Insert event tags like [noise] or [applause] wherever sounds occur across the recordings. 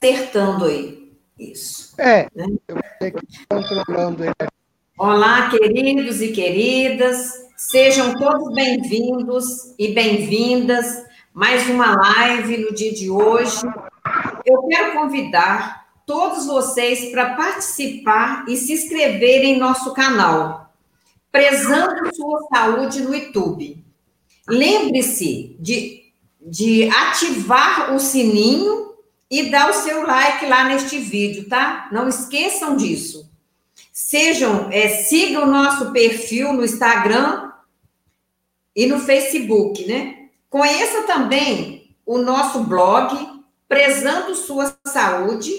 acertando aí. Isso. É, né? eu vou ter que ir controlando ele. Olá, queridos e queridas, sejam todos bem-vindos e bem-vindas. Mais uma live no dia de hoje. Eu quero convidar todos vocês para participar e se inscreverem em nosso canal, Prezando Sua Saúde no YouTube. Lembre-se de, de ativar o sininho e dar o seu like lá neste vídeo, tá? Não esqueçam disso. Sejam, é, sigam o nosso perfil no Instagram e no Facebook, né? Conheça também o nosso blog, Prezando Sua Saúde.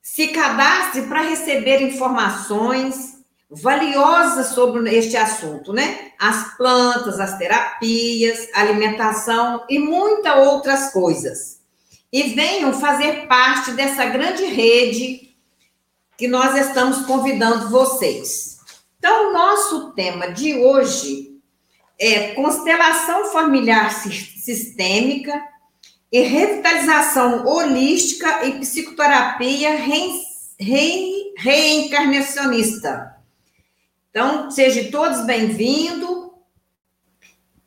Se cadastre para receber informações, valiosas sobre este assunto, né? As plantas, as terapias, alimentação e muitas outras coisas. E venham fazer parte dessa grande rede que nós estamos convidando vocês. Então, o nosso tema de hoje é constelação familiar sistêmica e revitalização holística e psicoterapia re, re, reencarnacionista. Então, sejam todos bem-vindos.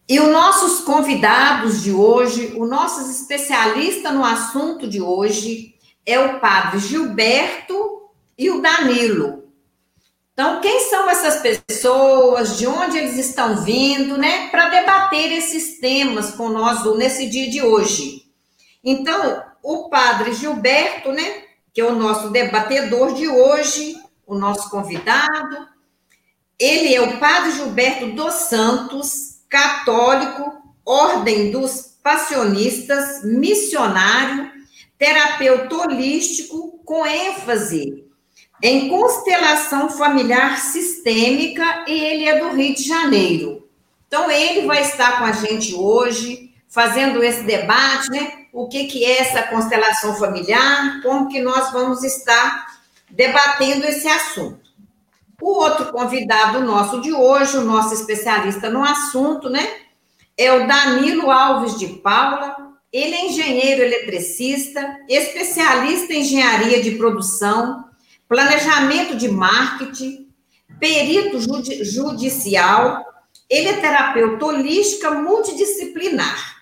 E os nossos convidados de hoje, o nosso especialista no assunto de hoje, é o padre Gilberto e o Danilo. Então, quem são essas pessoas, de onde eles estão vindo, né, para debater esses temas com nós nesse dia de hoje. Então, o padre Gilberto, né, que é o nosso debatedor de hoje, o nosso convidado, ele é o Padre Gilberto dos Santos, católico, Ordem dos Passionistas, missionário, terapeuta holístico, com ênfase em constelação familiar sistêmica, e ele é do Rio de Janeiro. Então, ele vai estar com a gente hoje, fazendo esse debate, né? O que, que é essa constelação familiar, como que nós vamos estar debatendo esse assunto. O outro convidado nosso de hoje, o nosso especialista no assunto, né? É o Danilo Alves de Paula. Ele é engenheiro eletricista, especialista em engenharia de produção, planejamento de marketing, perito judi judicial. Ele é terapeuta holística multidisciplinar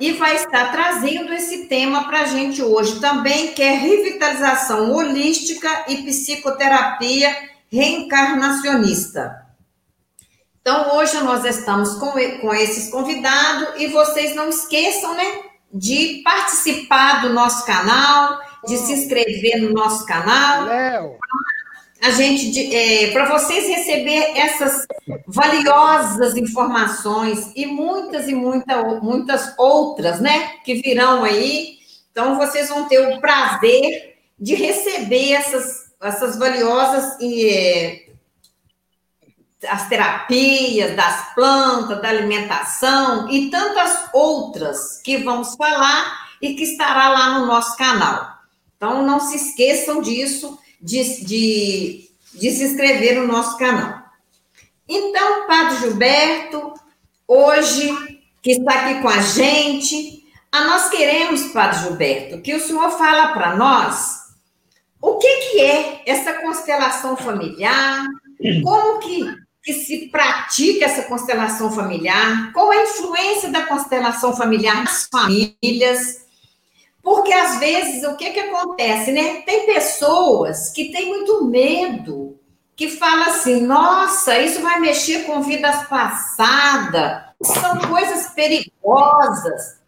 e vai estar trazendo esse tema para a gente hoje também, que é revitalização holística e psicoterapia reencarnacionista. Então, hoje nós estamos com, com esses convidados e vocês não esqueçam, né, de participar do nosso canal, de se inscrever no nosso canal. Léo. A gente, é, para vocês receber essas valiosas informações e muitas e muita, muitas outras, né, que virão aí. Então, vocês vão ter o prazer de receber essas essas valiosas e as terapias das plantas, da alimentação e tantas outras que vamos falar e que estará lá no nosso canal. Então, não se esqueçam disso, de, de, de se inscrever no nosso canal. Então, Padre Gilberto, hoje, que está aqui com a gente, a nós queremos, Padre Gilberto, que o senhor fala para nós o que, que é essa constelação familiar? Como que, que se pratica essa constelação familiar? Qual a influência da constelação familiar nas famílias? Porque às vezes o que, que acontece, né? Tem pessoas que têm muito medo, que fala assim: nossa, isso vai mexer com vidas passadas, são coisas perigosas,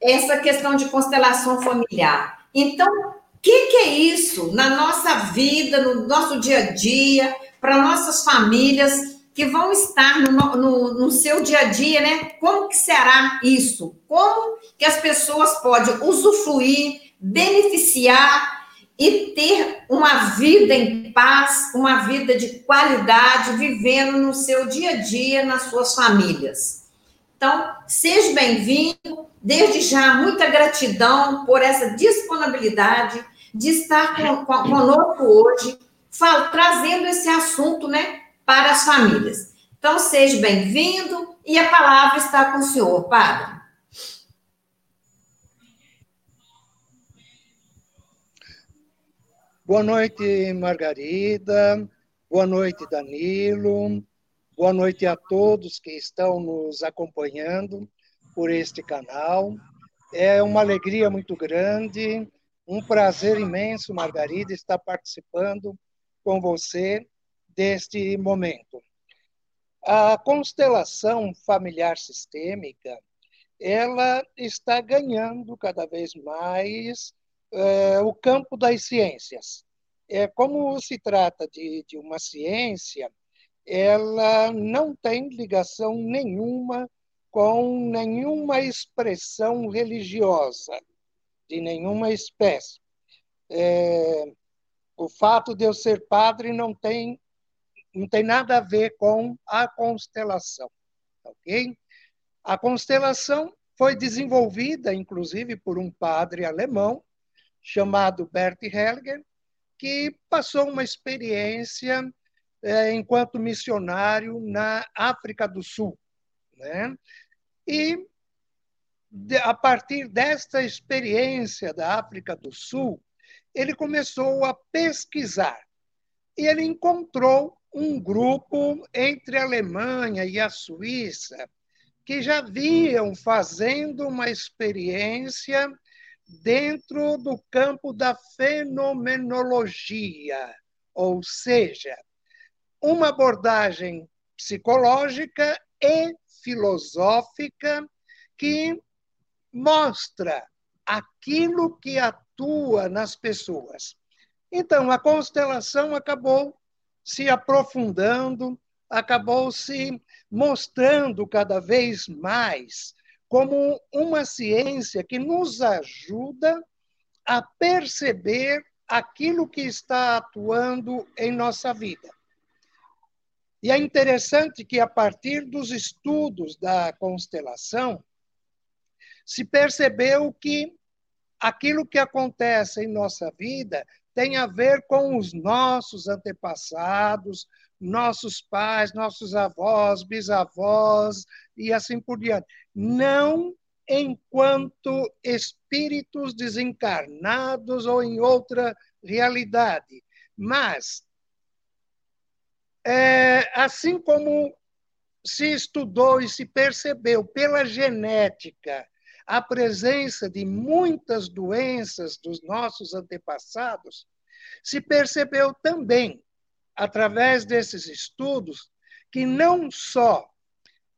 essa questão de constelação familiar. Então, que, que é isso na nossa vida, no nosso dia a dia, para nossas famílias que vão estar no, no, no, seu dia a dia, né? Como que será isso? Como que as pessoas podem usufruir, beneficiar e ter uma vida em paz, uma vida de qualidade, vivendo no seu dia a dia, nas suas famílias. Então, seja bem-vindo. Desde já, muita gratidão por essa disponibilidade de estar com, com, conosco hoje, falo, trazendo esse assunto né, para as famílias. Então, seja bem-vindo e a palavra está com o senhor, padre. Boa noite, Margarida. Boa noite, Danilo. Boa noite a todos que estão nos acompanhando por este canal. É uma alegria muito grande, um prazer imenso, Margarida, estar participando com você deste momento. A constelação familiar sistêmica, ela está ganhando cada vez mais é, o campo das ciências. É, como se trata de, de uma ciência, ela não tem ligação nenhuma com nenhuma expressão religiosa, de nenhuma espécie. É, o fato de eu ser padre não tem, não tem nada a ver com a constelação, ok? A constelação foi desenvolvida, inclusive, por um padre alemão chamado Bert Hellinger, que passou uma experiência é, enquanto missionário na África do Sul. Né? E, a partir desta experiência da África do Sul, ele começou a pesquisar. E ele encontrou um grupo entre a Alemanha e a Suíça que já vinham fazendo uma experiência dentro do campo da fenomenologia, ou seja, uma abordagem psicológica e filosófica que mostra aquilo que atua nas pessoas. Então, a constelação acabou se aprofundando, acabou se mostrando cada vez mais como uma ciência que nos ajuda a perceber aquilo que está atuando em nossa vida. E é interessante que, a partir dos estudos da constelação, se percebeu que aquilo que acontece em nossa vida tem a ver com os nossos antepassados, nossos pais, nossos avós, bisavós e assim por diante. Não enquanto espíritos desencarnados ou em outra realidade, mas é, assim como se estudou e se percebeu pela genética a presença de muitas doenças dos nossos antepassados, se percebeu também, através desses estudos, que não só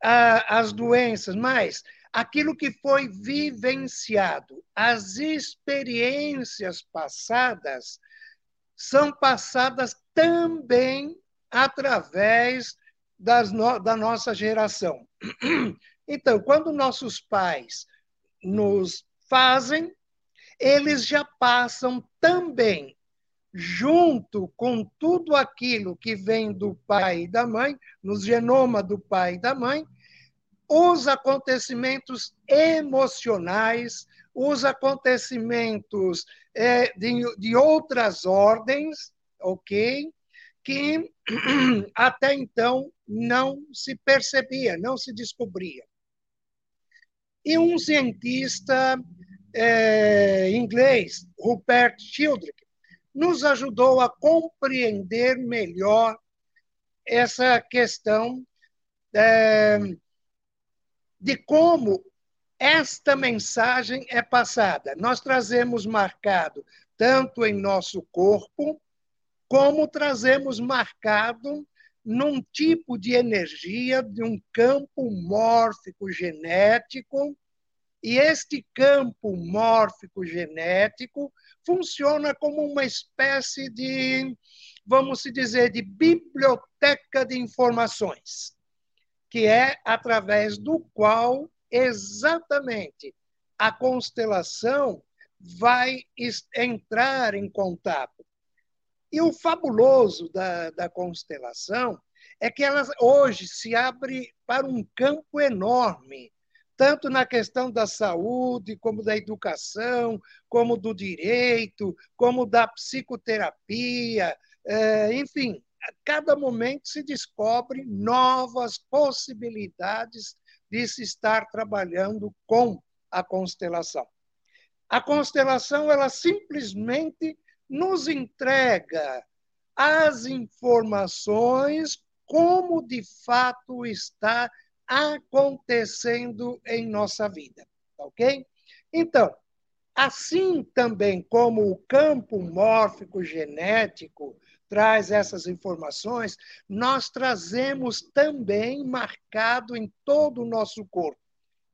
a, as doenças, mas aquilo que foi vivenciado, as experiências passadas, são passadas também através no, da nossa geração. [clears throat] Então, quando nossos pais nos fazem, eles já passam também, junto com tudo aquilo que vem do pai e da mãe, no genoma do pai e da mãe, os acontecimentos emocionais, os acontecimentos é, de, de outras ordens, ok? que [clears throat] até então não se percebia, não se descobria. E um cientista é, inglês, Rupert Sheldrake, nos ajudou a compreender melhor essa questão é, de como esta mensagem é passada. Nós trazemos marcado tanto em nosso corpo, como trazemos marcado num tipo de energia, de um campo mórfico genético, e este campo mórfico genético funciona como uma espécie de, vamos dizer, de biblioteca de informações, que é através do qual exatamente a constelação vai entrar em contato e o fabuloso da, da constelação é que ela hoje se abre para um campo enorme, tanto na questão da saúde, como da educação, como do direito, como da psicoterapia, é, enfim, a cada momento se descobre novas possibilidades de se estar trabalhando com a constelação. A constelação ela simplesmente nos entrega as informações como de fato está acontecendo em nossa vida, ok? Então, assim também como o campo mórfico genético traz essas informações, nós trazemos também marcado em todo o nosso corpo.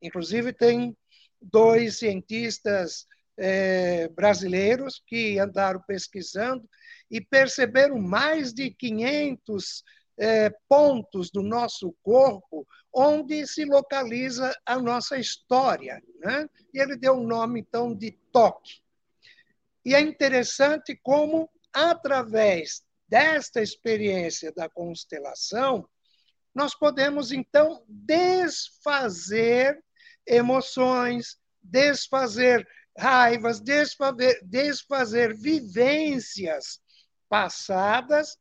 Inclusive, tem dois cientistas é, brasileiros que andaram pesquisando e perceberam mais de 500 é, pontos do nosso corpo onde se localiza a nossa história. Né? E ele deu o nome, então, de toque. E é interessante como, através desta experiência da constelação, nós podemos, então, desfazer emoções, desfazer raivas, desfazer, desfazer vivências passadas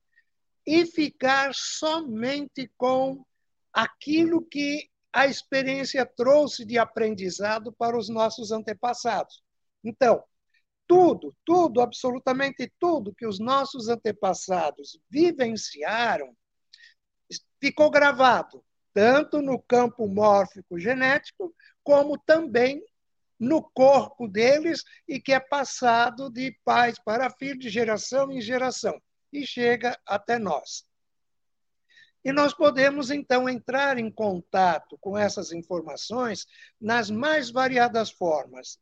e ficar somente com aquilo que a experiência trouxe de aprendizado para os nossos antepassados. Então, tudo, tudo, absolutamente tudo que os nossos antepassados vivenciaram ficou gravado, tanto no campo mórfico genético, como também no corpo deles e que é passado de pais para filhos, de geração em geração, e chega até nós. E nós podemos, então, entrar em contato com essas informações nas mais variadas formas.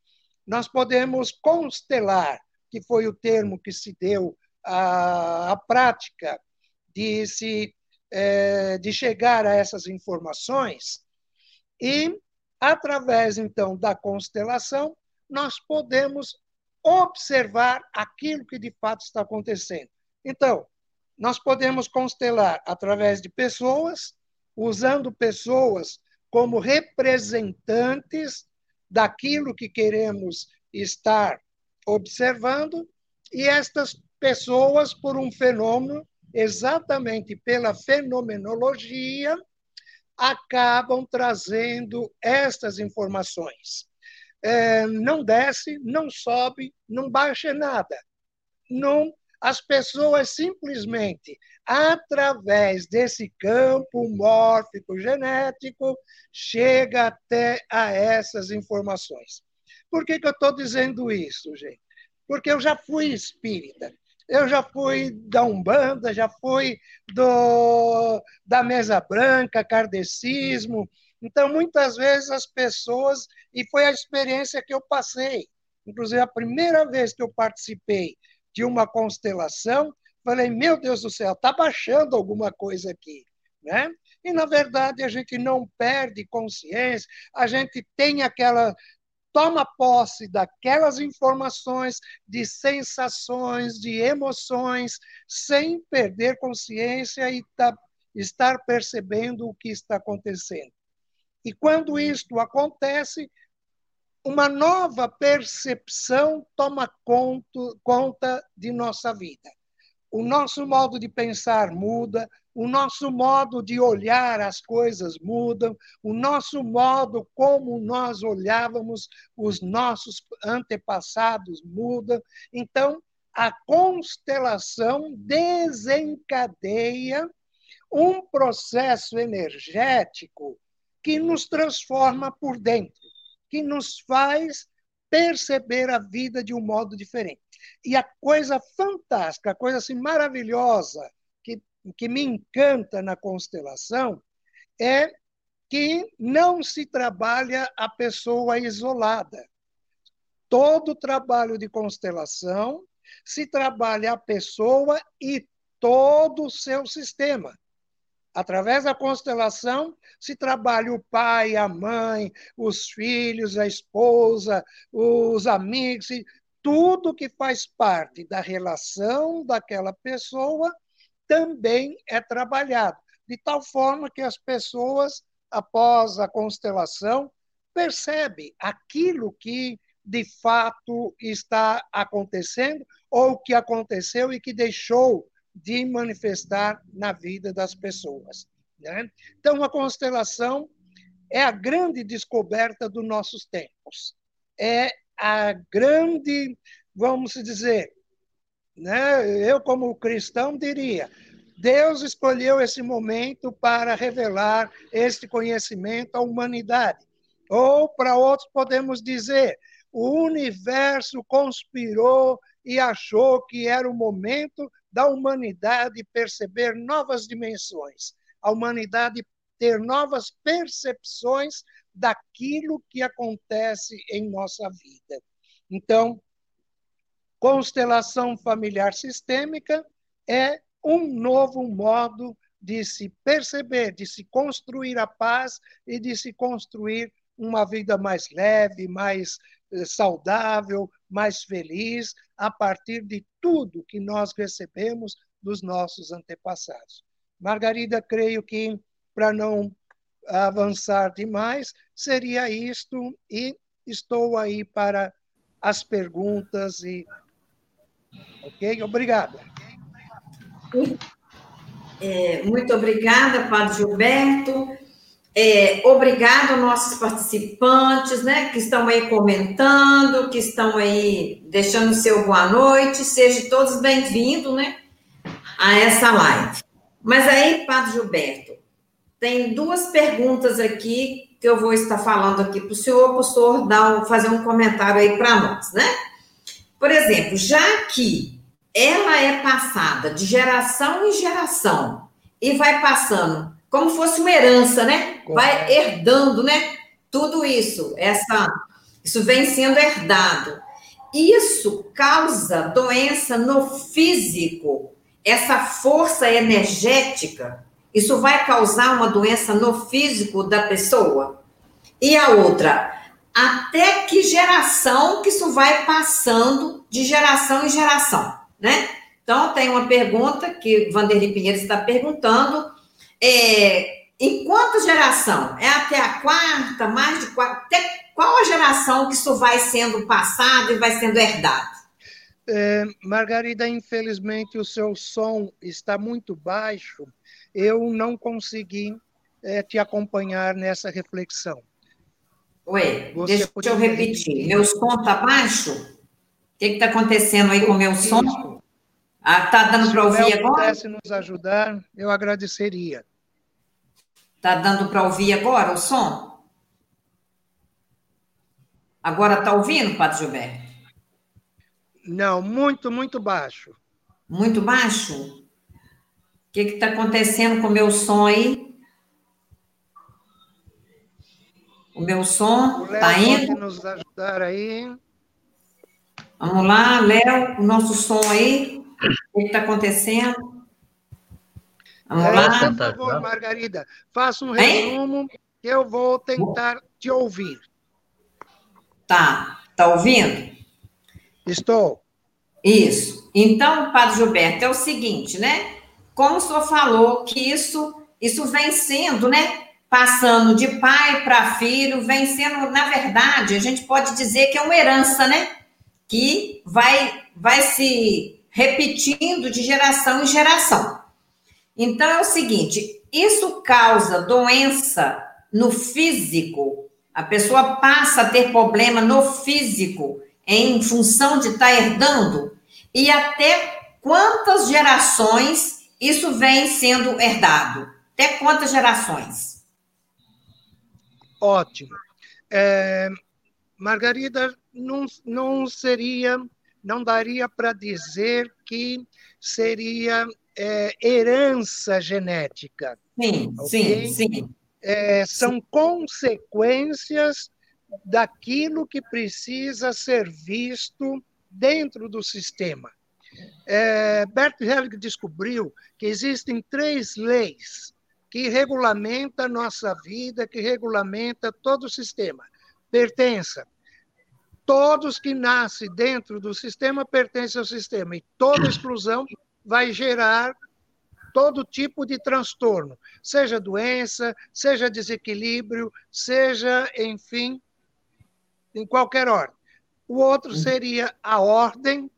Nós podemos constelar, que foi o termo que se deu à, à prática de, se, é, de chegar a essas informações, e, através, então, da constelação, nós podemos observar aquilo que de fato está acontecendo. Então, nós podemos constelar através de pessoas, usando pessoas como representantes daquilo que queremos estar observando, e estas pessoas, por um fenômeno, exatamente pela fenomenologia, acabam trazendo estas informações. É, não desce, não sobe, não baixa nada. Não as pessoas simplesmente, através desse campo mórfico genético, chega até a essas informações. Por que, que eu estou dizendo isso, gente? Porque eu já fui espírita, eu já fui da Umbanda, já fui do, da Mesa Branca, kardecismo. Então, muitas vezes as pessoas, e foi a experiência que eu passei, inclusive a primeira vez que eu participei de uma constelação, falei, meu Deus do céu, está baixando alguma coisa aqui. Né? E, na verdade, a gente não perde consciência, a gente tem aquela. Toma posse daquelas informações, de sensações, de emoções, sem perder consciência e tá, estar percebendo o que está acontecendo. E quando isto acontece, uma nova percepção toma conta de nossa vida. O nosso modo de pensar muda, o nosso modo de olhar as coisas muda, o nosso modo como nós olhávamos os nossos antepassados muda. Então, a constelação desencadeia um processo energético que nos transforma por dentro que nos faz perceber a vida de um modo diferente. E a coisa fantástica, a coisa assim maravilhosa que, que me encanta na constelação é que não se trabalha a pessoa isolada. Todo trabalho de constelação se trabalha a pessoa e todo o seu sistema. Através da constelação se trabalha o pai, a mãe, os filhos, a esposa, os amigos, tudo que faz parte da relação daquela pessoa também é trabalhado, de tal forma que as pessoas, após a constelação, percebem aquilo que de fato está acontecendo ou que aconteceu e que deixou de manifestar na vida das pessoas. Né? Então, a constelação é a grande descoberta dos nossos tempos. É a grande, vamos dizer, né, eu, como cristão, diria: Deus escolheu esse momento para revelar este conhecimento à humanidade. Ou, para outros, podemos dizer: o universo conspirou e achou que era o momento da humanidade perceber novas dimensões, a humanidade ter novas percepções daquilo que acontece em nossa vida. Então, constelação familiar sistêmica é um novo modo de se perceber, de se construir a paz e de se construir uma vida mais leve, mais eh, saudável, mais feliz, a partir de tudo que nós recebemos dos nossos antepassados. Margarida, creio que, para não avançar demais, seria isto, e estou aí para as perguntas e. Ok? Obrigada. É, muito obrigada, Padre Gilberto. É, obrigado nossos participantes, né, que estão aí comentando, que estão aí deixando seu boa noite. Sejam todos bem-vindos, né, a essa live. Mas aí, Padre Gilberto, tem duas perguntas aqui que eu vou estar falando aqui para o senhor, para o senhor dar, fazer um comentário aí para nós, né? Por exemplo, já que ela é passada de geração em geração e vai passando como fosse uma herança, né? Vai herdando, né? Tudo isso, essa, isso vem sendo herdado. Isso causa doença no físico. Essa força energética, isso vai causar uma doença no físico da pessoa. E a outra, até que geração que isso vai passando de geração em geração, né? Então, tem uma pergunta que Vanderlei Pinheiro está perguntando é, em quanta geração? É até a quarta, mais de quarta? Até qual a geração que isso vai sendo passado e vai sendo herdado? É, Margarida, infelizmente o seu som está muito baixo. Eu não consegui é, te acompanhar nessa reflexão. Você deixa eu repetir. Meu som está baixo? O que está acontecendo aí com o meu som? Está ah, dando para ouvir agora? Se pudesse nos ajudar, eu agradeceria. Tá dando para ouvir agora o som? Agora tá ouvindo, Padre Gilberto? Não, muito, muito baixo. Muito baixo? O que está acontecendo com o meu som aí? O meu som está indo? Pode nos ajudar aí. Vamos lá, Léo, o nosso som aí. O que está acontecendo? Vamos é, lá. Por favor, Margarida, faça um resumo que eu vou tentar te ouvir. Tá. Tá ouvindo? Estou. Isso. Então, Padre Gilberto, é o seguinte, né? Como o senhor falou que isso, isso vem sendo, né? Passando de pai para filho, vem sendo, na verdade, a gente pode dizer que é uma herança, né? Que vai, vai se repetindo de geração em geração. Então é o seguinte: isso causa doença no físico. A pessoa passa a ter problema no físico em função de estar tá herdando. E até quantas gerações isso vem sendo herdado? Até quantas gerações? Ótimo. É, Margarida, não, não seria, não daria para dizer que seria é, herança genética. Sim, okay? sim, sim. É, são consequências daquilo que precisa ser visto dentro do sistema. É, Bert descobriu que existem três leis que regulamentam a nossa vida, que regulamenta todo o sistema. Pertença. Todos que nascem dentro do sistema pertencem ao sistema e toda exclusão vai gerar todo tipo de transtorno, seja doença, seja desequilíbrio, seja, enfim, em qualquer ordem. O outro seria a ordem,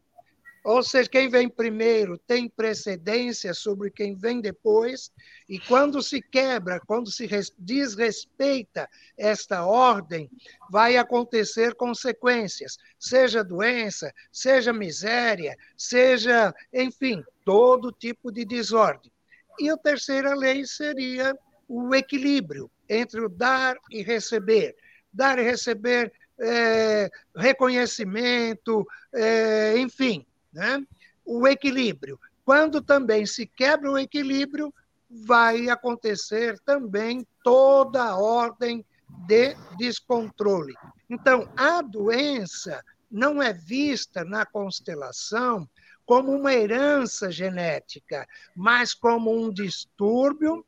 ou seja, quem vem primeiro tem precedência sobre quem vem depois, e quando se quebra, quando se desrespeita esta ordem, vai acontecer consequências, seja doença, seja miséria, seja, enfim, todo tipo de desordem. E a terceira lei seria o equilíbrio entre o dar e receber. Dar e receber é, reconhecimento, é, enfim, né? o equilíbrio. Quando também se quebra o equilíbrio, vai acontecer também toda a ordem de descontrole. Então, a doença não é vista na constelação como uma herança genética, mas como um distúrbio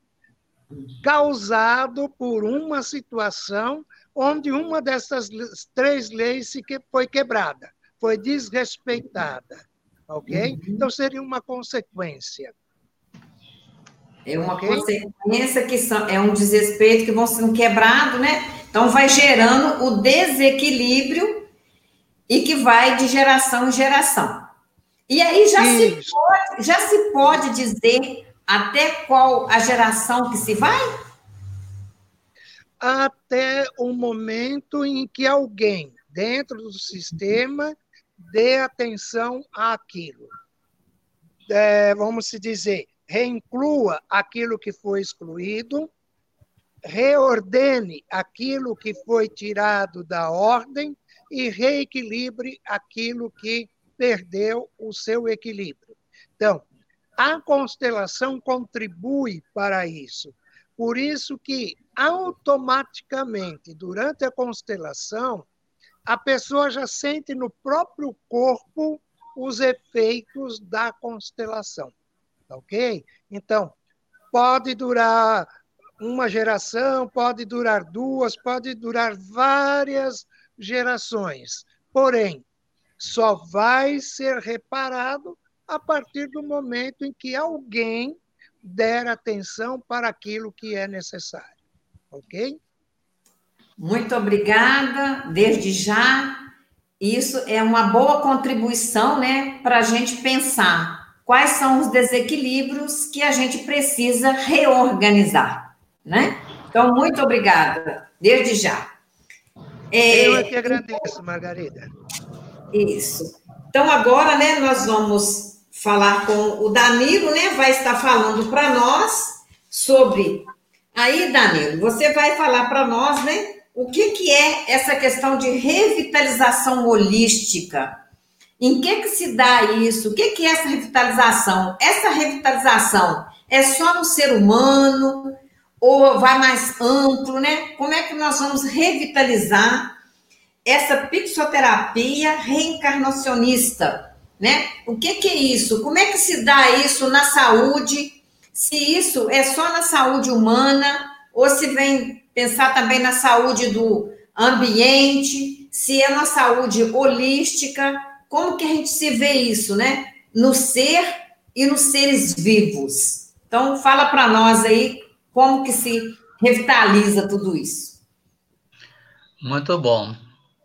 causado por uma situação onde uma dessas três leis foi quebrada, foi desrespeitada ok? Uhum. Então seria uma consequência. É uma okay? consequência que são, é um desrespeito que vão sendo quebrado, né? Então vai gerando o desequilíbrio e que vai de geração em geração. E aí já se, pode, já se pode dizer até qual a geração que se vai? Até o momento em que alguém dentro do sistema dê atenção àquilo. É, vamos se dizer, reinclua aquilo que foi excluído, reordene aquilo que foi tirado da ordem e reequilibre aquilo que perdeu o seu equilíbrio. Então, a constelação contribui para isso. Por isso que automaticamente, durante a constelação, a pessoa já sente no próprio corpo os efeitos da constelação. Ok? Então, pode durar uma geração, pode durar duas, pode durar várias gerações. Porém, só vai ser reparado a partir do momento em que alguém der atenção para aquilo que é necessário. Ok? Muito obrigada, desde já. Isso é uma boa contribuição, né, para a gente pensar quais são os desequilíbrios que a gente precisa reorganizar, né? Então, muito obrigada, desde já. É, Eu é que agradeço, Margarida. Isso. Então, agora, né, nós vamos falar com o Danilo, né, vai estar falando para nós sobre. Aí, Danilo, você vai falar para nós, né, o que, que é essa questão de revitalização holística? Em que, que se dá isso? O que, que é essa revitalização? Essa revitalização é só no ser humano ou vai mais amplo, né? Como é que nós vamos revitalizar essa pixoterapia reencarnacionista, né? O que, que é isso? Como é que se dá isso na saúde? Se isso é só na saúde humana ou se vem pensar também na saúde do ambiente, se é uma saúde holística, como que a gente se vê isso, né? No ser e nos seres vivos. Então, fala para nós aí como que se revitaliza tudo isso. Muito bom.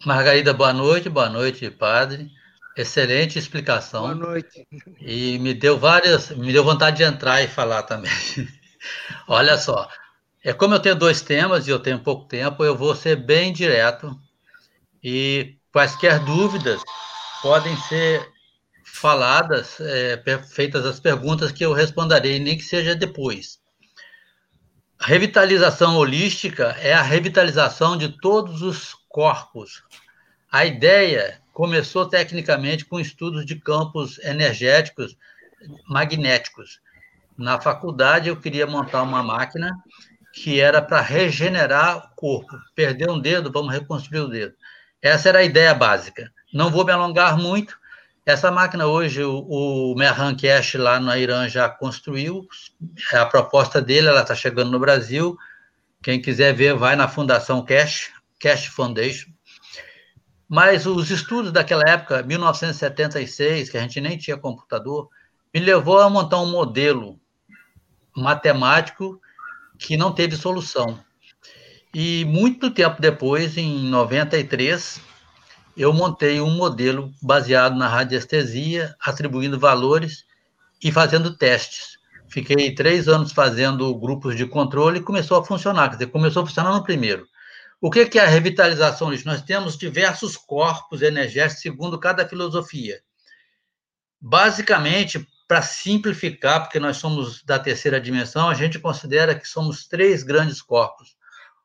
Margarida, boa noite, boa noite, padre. Excelente explicação. Boa noite. E me deu várias, me deu vontade de entrar e falar também. [laughs] Olha só, é como eu tenho dois temas e eu tenho pouco tempo, eu vou ser bem direto e quaisquer dúvidas podem ser faladas, é, feitas as perguntas que eu responderei, nem que seja depois. A revitalização holística é a revitalização de todos os corpos. A ideia começou tecnicamente com estudos de campos energéticos magnéticos. Na faculdade, eu queria montar uma máquina que era para regenerar o corpo. Perder um dedo, vamos reconstruir o dedo. Essa era a ideia básica. Não vou me alongar muito. Essa máquina hoje, o, o Merhan Cash lá no Irã já construiu. A proposta dele, ela está chegando no Brasil. Quem quiser ver, vai na Fundação Cash, Cash Foundation. Mas os estudos daquela época, 1976, que a gente nem tinha computador, me levou a montar um modelo matemático que não teve solução. E muito tempo depois, em 93, eu montei um modelo baseado na radiestesia, atribuindo valores e fazendo testes. Fiquei três anos fazendo grupos de controle e começou a funcionar. Quer dizer, começou a funcionar no primeiro. O que é a revitalização? Nós temos diversos corpos energéticos segundo cada filosofia. Basicamente, para simplificar, porque nós somos da terceira dimensão, a gente considera que somos três grandes corpos.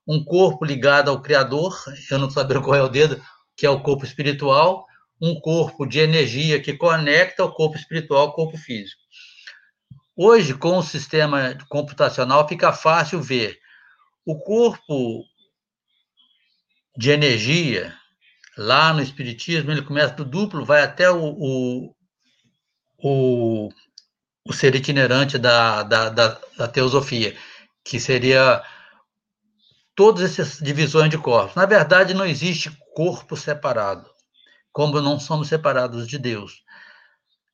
Um corpo ligado ao Criador, eu não sabia qual é o dedo, que é o corpo espiritual, um corpo de energia que conecta o corpo espiritual ao corpo físico. Hoje, com o sistema computacional, fica fácil ver o corpo de energia, lá no Espiritismo, ele começa do duplo, vai até o, o, o, o ser itinerante da, da, da, da teosofia, que seria todas essas divisões de corpos. Na verdade, não existe corpo separado, como não somos separados de Deus.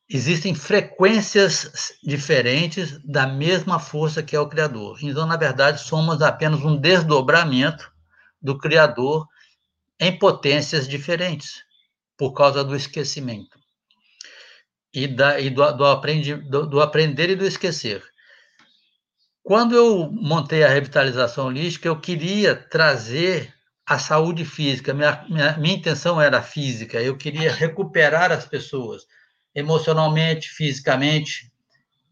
Existem frequências diferentes da mesma força que é o Criador. Então, na verdade, somos apenas um desdobramento do Criador em potências diferentes, por causa do esquecimento. E, da, e do, do, aprendi, do, do aprender e do esquecer. Quando eu montei a revitalização holística, eu queria trazer a saúde física. Minha, minha, minha intenção era física, eu queria recuperar as pessoas emocionalmente, fisicamente,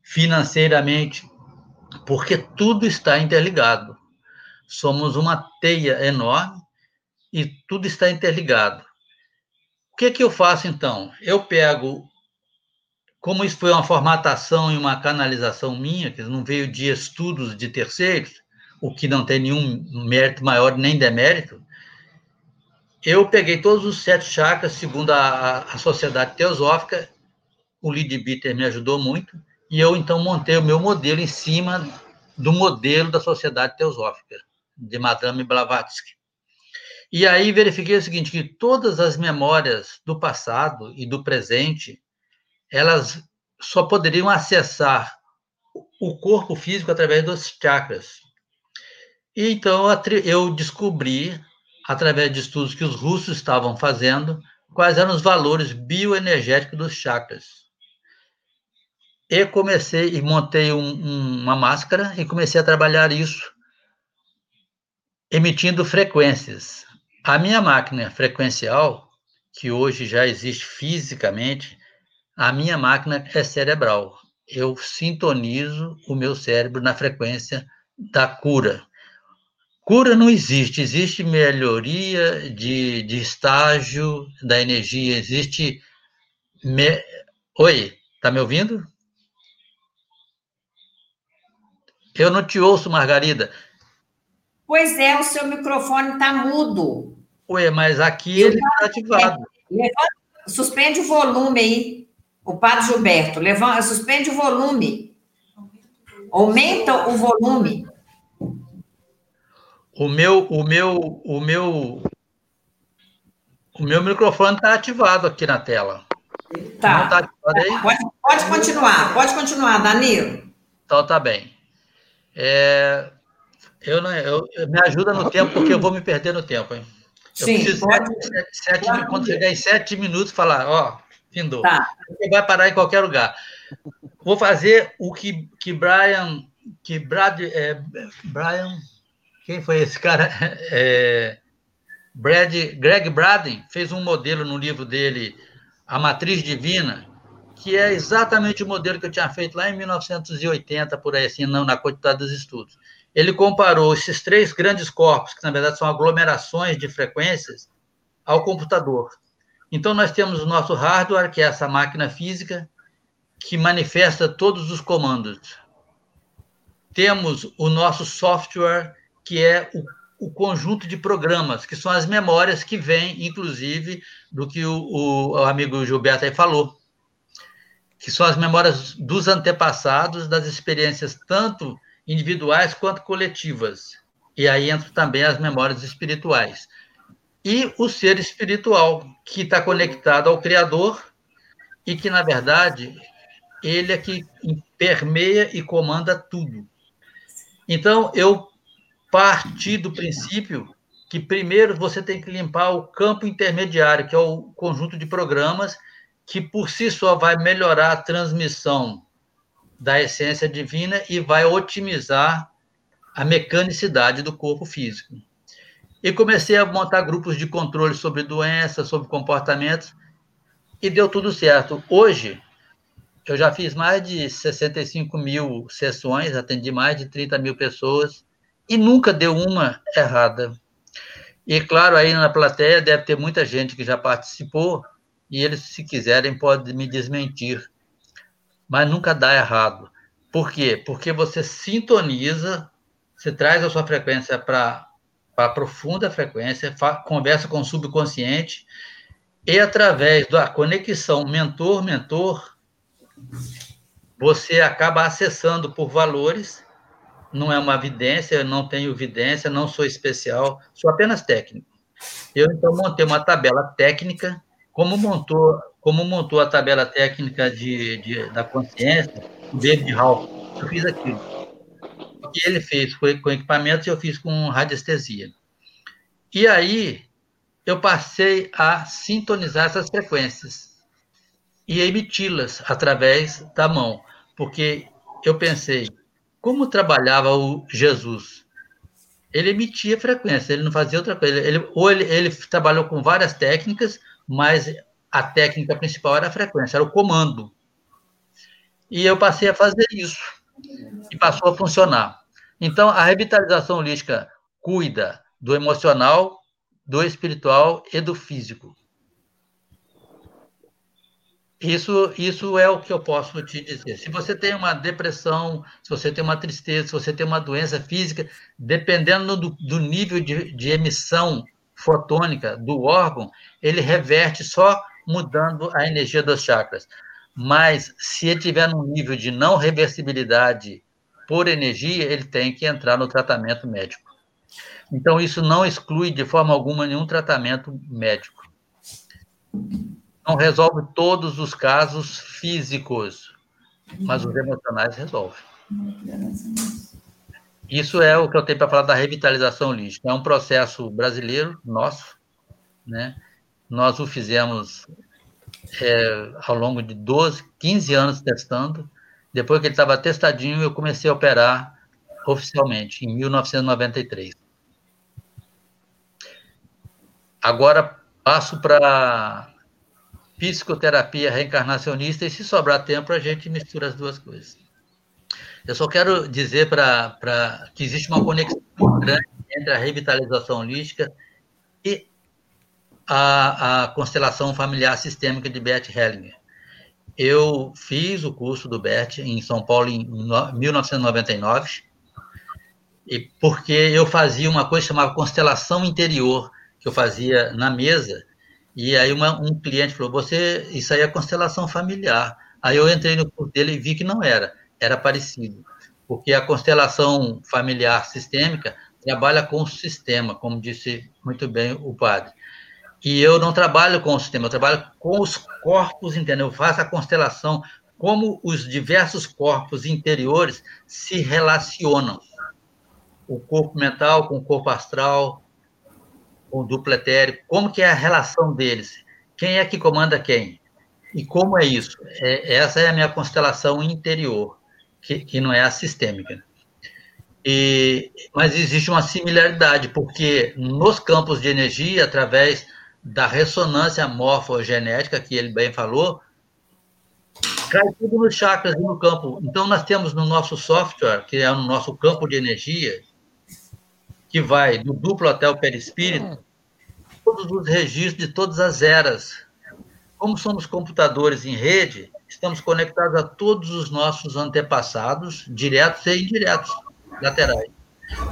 financeiramente, porque tudo está interligado. Somos uma teia enorme e tudo está interligado. O que, que eu faço então? Eu pego, como isso foi uma formatação e uma canalização minha, que não veio de estudos de terceiros, o que não tem nenhum mérito maior nem demérito, eu peguei todos os sete chakras, segundo a, a Sociedade Teosófica, o Lead Bitter me ajudou muito, e eu então montei o meu modelo em cima do modelo da Sociedade Teosófica, de Madame Blavatsky. E aí verifiquei o seguinte, que todas as memórias do passado e do presente, elas só poderiam acessar o corpo físico através dos chakras. E então eu descobri através de estudos que os russos estavam fazendo, quais eram os valores bioenergéticos dos chakras. E comecei e montei um, um, uma máscara e comecei a trabalhar isso, emitindo frequências. A minha máquina frequencial, que hoje já existe fisicamente, a minha máquina é cerebral. Eu sintonizo o meu cérebro na frequência da cura. Cura não existe, existe melhoria de, de estágio da energia, existe. Me... Oi, tá me ouvindo? Eu não te ouço, Margarida. Pois é, o seu microfone está mudo. Ué, mas aqui ele está ativado. Levanta, suspende o volume aí, o padre Gilberto. Levanta, suspende o volume. Aumenta o volume. O meu, o meu, o meu, o meu microfone está ativado aqui na tela. Tá. tá pode, pode continuar, pode continuar, Danilo. Então tá bem. É, eu não, eu, me ajuda no tempo, porque eu vou me perder no tempo, hein? Eu Sim, preciso pode, sete, sete, pode quando chegar em sete minutos, falar, ó, Tá. Você vai parar em qualquer lugar. Vou fazer o que, que Brian, que Brad, é, Brian quem foi esse cara? [laughs] É, Brad, Greg Braden fez um modelo no livro dele, A Matriz Divina, que é exatamente o modelo que eu tinha feito lá em 1980, por aí assim, não, na quantidade dos estudos. Ele comparou esses três grandes corpos, que na verdade são aglomerações de frequências, ao computador. Então, nós temos o nosso hardware, que é essa máquina física, que manifesta todos os comandos. Temos o nosso software, que é o, o, conjunto de programas, que são as memórias que vêm, inclusive, do que o, o, amigo Gilberto aí falou, que são as memórias dos antepassados, das experiências tanto individuais quanto coletivas. E aí entram também as memórias espirituais. E o ser espiritual, que está conectado ao Criador e que, na verdade, ele é que permeia e comanda tudo. Então, eu partir do princípio que primeiro você tem que limpar o campo intermediário, que é o conjunto de programas que por si só vai melhorar a transmissão da essência divina e vai otimizar a mecanicidade do corpo físico. E comecei a montar grupos de controle sobre doenças, sobre comportamentos, e deu tudo certo. Hoje, eu já fiz mais de 65 mil sessões, atendi mais de 30 mil pessoas, e nunca deu uma errada. E, claro, aí na plateia deve ter muita gente que já participou, e eles, se quiserem, podem me desmentir. Mas nunca dá errado. Por quê? Porque você sintoniza, você traz a sua frequência para a profunda frequência, conversa com o subconsciente, e através da conexão mentor-mentor, você acaba acessando por valores. Não é uma vidência, eu não tenho vidência, não sou especial, sou apenas técnico. Eu então montei uma tabela técnica, como montou, como montou a tabela técnica de, de da consciência, David Hall. Eu fiz aquilo. Que ele fez foi com equipamentos e eu fiz com radiestesia. E aí eu passei a sintonizar essas frequências e emiti-las através da mão, porque eu pensei, como trabalhava o Jesus? Ele emitia frequência, ele não fazia outra coisa. Ele, ou ele, ele trabalhou com várias técnicas, mas a técnica principal era a frequência, era o comando. E eu passei a fazer isso, e passou a funcionar. Então, a revitalização holística cuida do emocional, do espiritual e do físico. Isso, isso é o que eu posso te dizer. Se você tem uma depressão, se você tem uma tristeza, se você tem uma doença física, dependendo do, do nível de, de emissão fotônica do órgão, ele reverte só mudando a energia dos chakras. Mas se ele tiver num nível de não reversibilidade por energia, ele tem que entrar no tratamento médico. Então, isso não exclui de forma alguma nenhum tratamento médico. Não resolve todos os casos físicos, mas os emocionais resolve. Isso é o que eu tenho para falar da revitalização holística. É um processo brasileiro, nosso, né? Nós o fizemos é, ao longo de 12, 15 anos testando. Depois que ele estava testadinho, eu comecei a operar oficialmente, em 1993. Agora passo para psicoterapia reencarnacionista e se sobrar tempo a gente mistura as duas coisas. Eu só quero dizer para que existe uma conexão grande entre a revitalização holística e a, a constelação familiar sistêmica de Bert Hellinger. Eu fiz o curso do Bert em São Paulo em 1999, e porque eu fazia uma coisa chamada constelação interior, que eu fazia na mesa, e aí uma, um cliente falou, você, isso aí é constelação familiar. Aí eu entrei no curso dele e vi que não era, era parecido, porque a constelação familiar sistêmica trabalha com o sistema, como disse muito bem o padre. E eu não trabalho com o sistema, eu trabalho com os corpos internos, eu faço a constelação, como os diversos corpos interiores se relacionam. O corpo mental com o corpo astral, o duplo etérico, como que é a relação deles? Quem é que comanda quem? E como é isso? É, essa é a minha constelação interior, que, que não é a sistêmica. E, mas existe uma similaridade, porque nos campos de energia, através da ressonância morfogenética, que ele bem falou, cai tudo nos chakras e no campo. Então, nós temos no nosso software, que é no nosso campo de energia, que vai do duplo até o perispírito, todos os registros de todas as eras. Como somos computadores em rede, estamos conectados a todos os nossos antepassados, diretos e indiretos, laterais.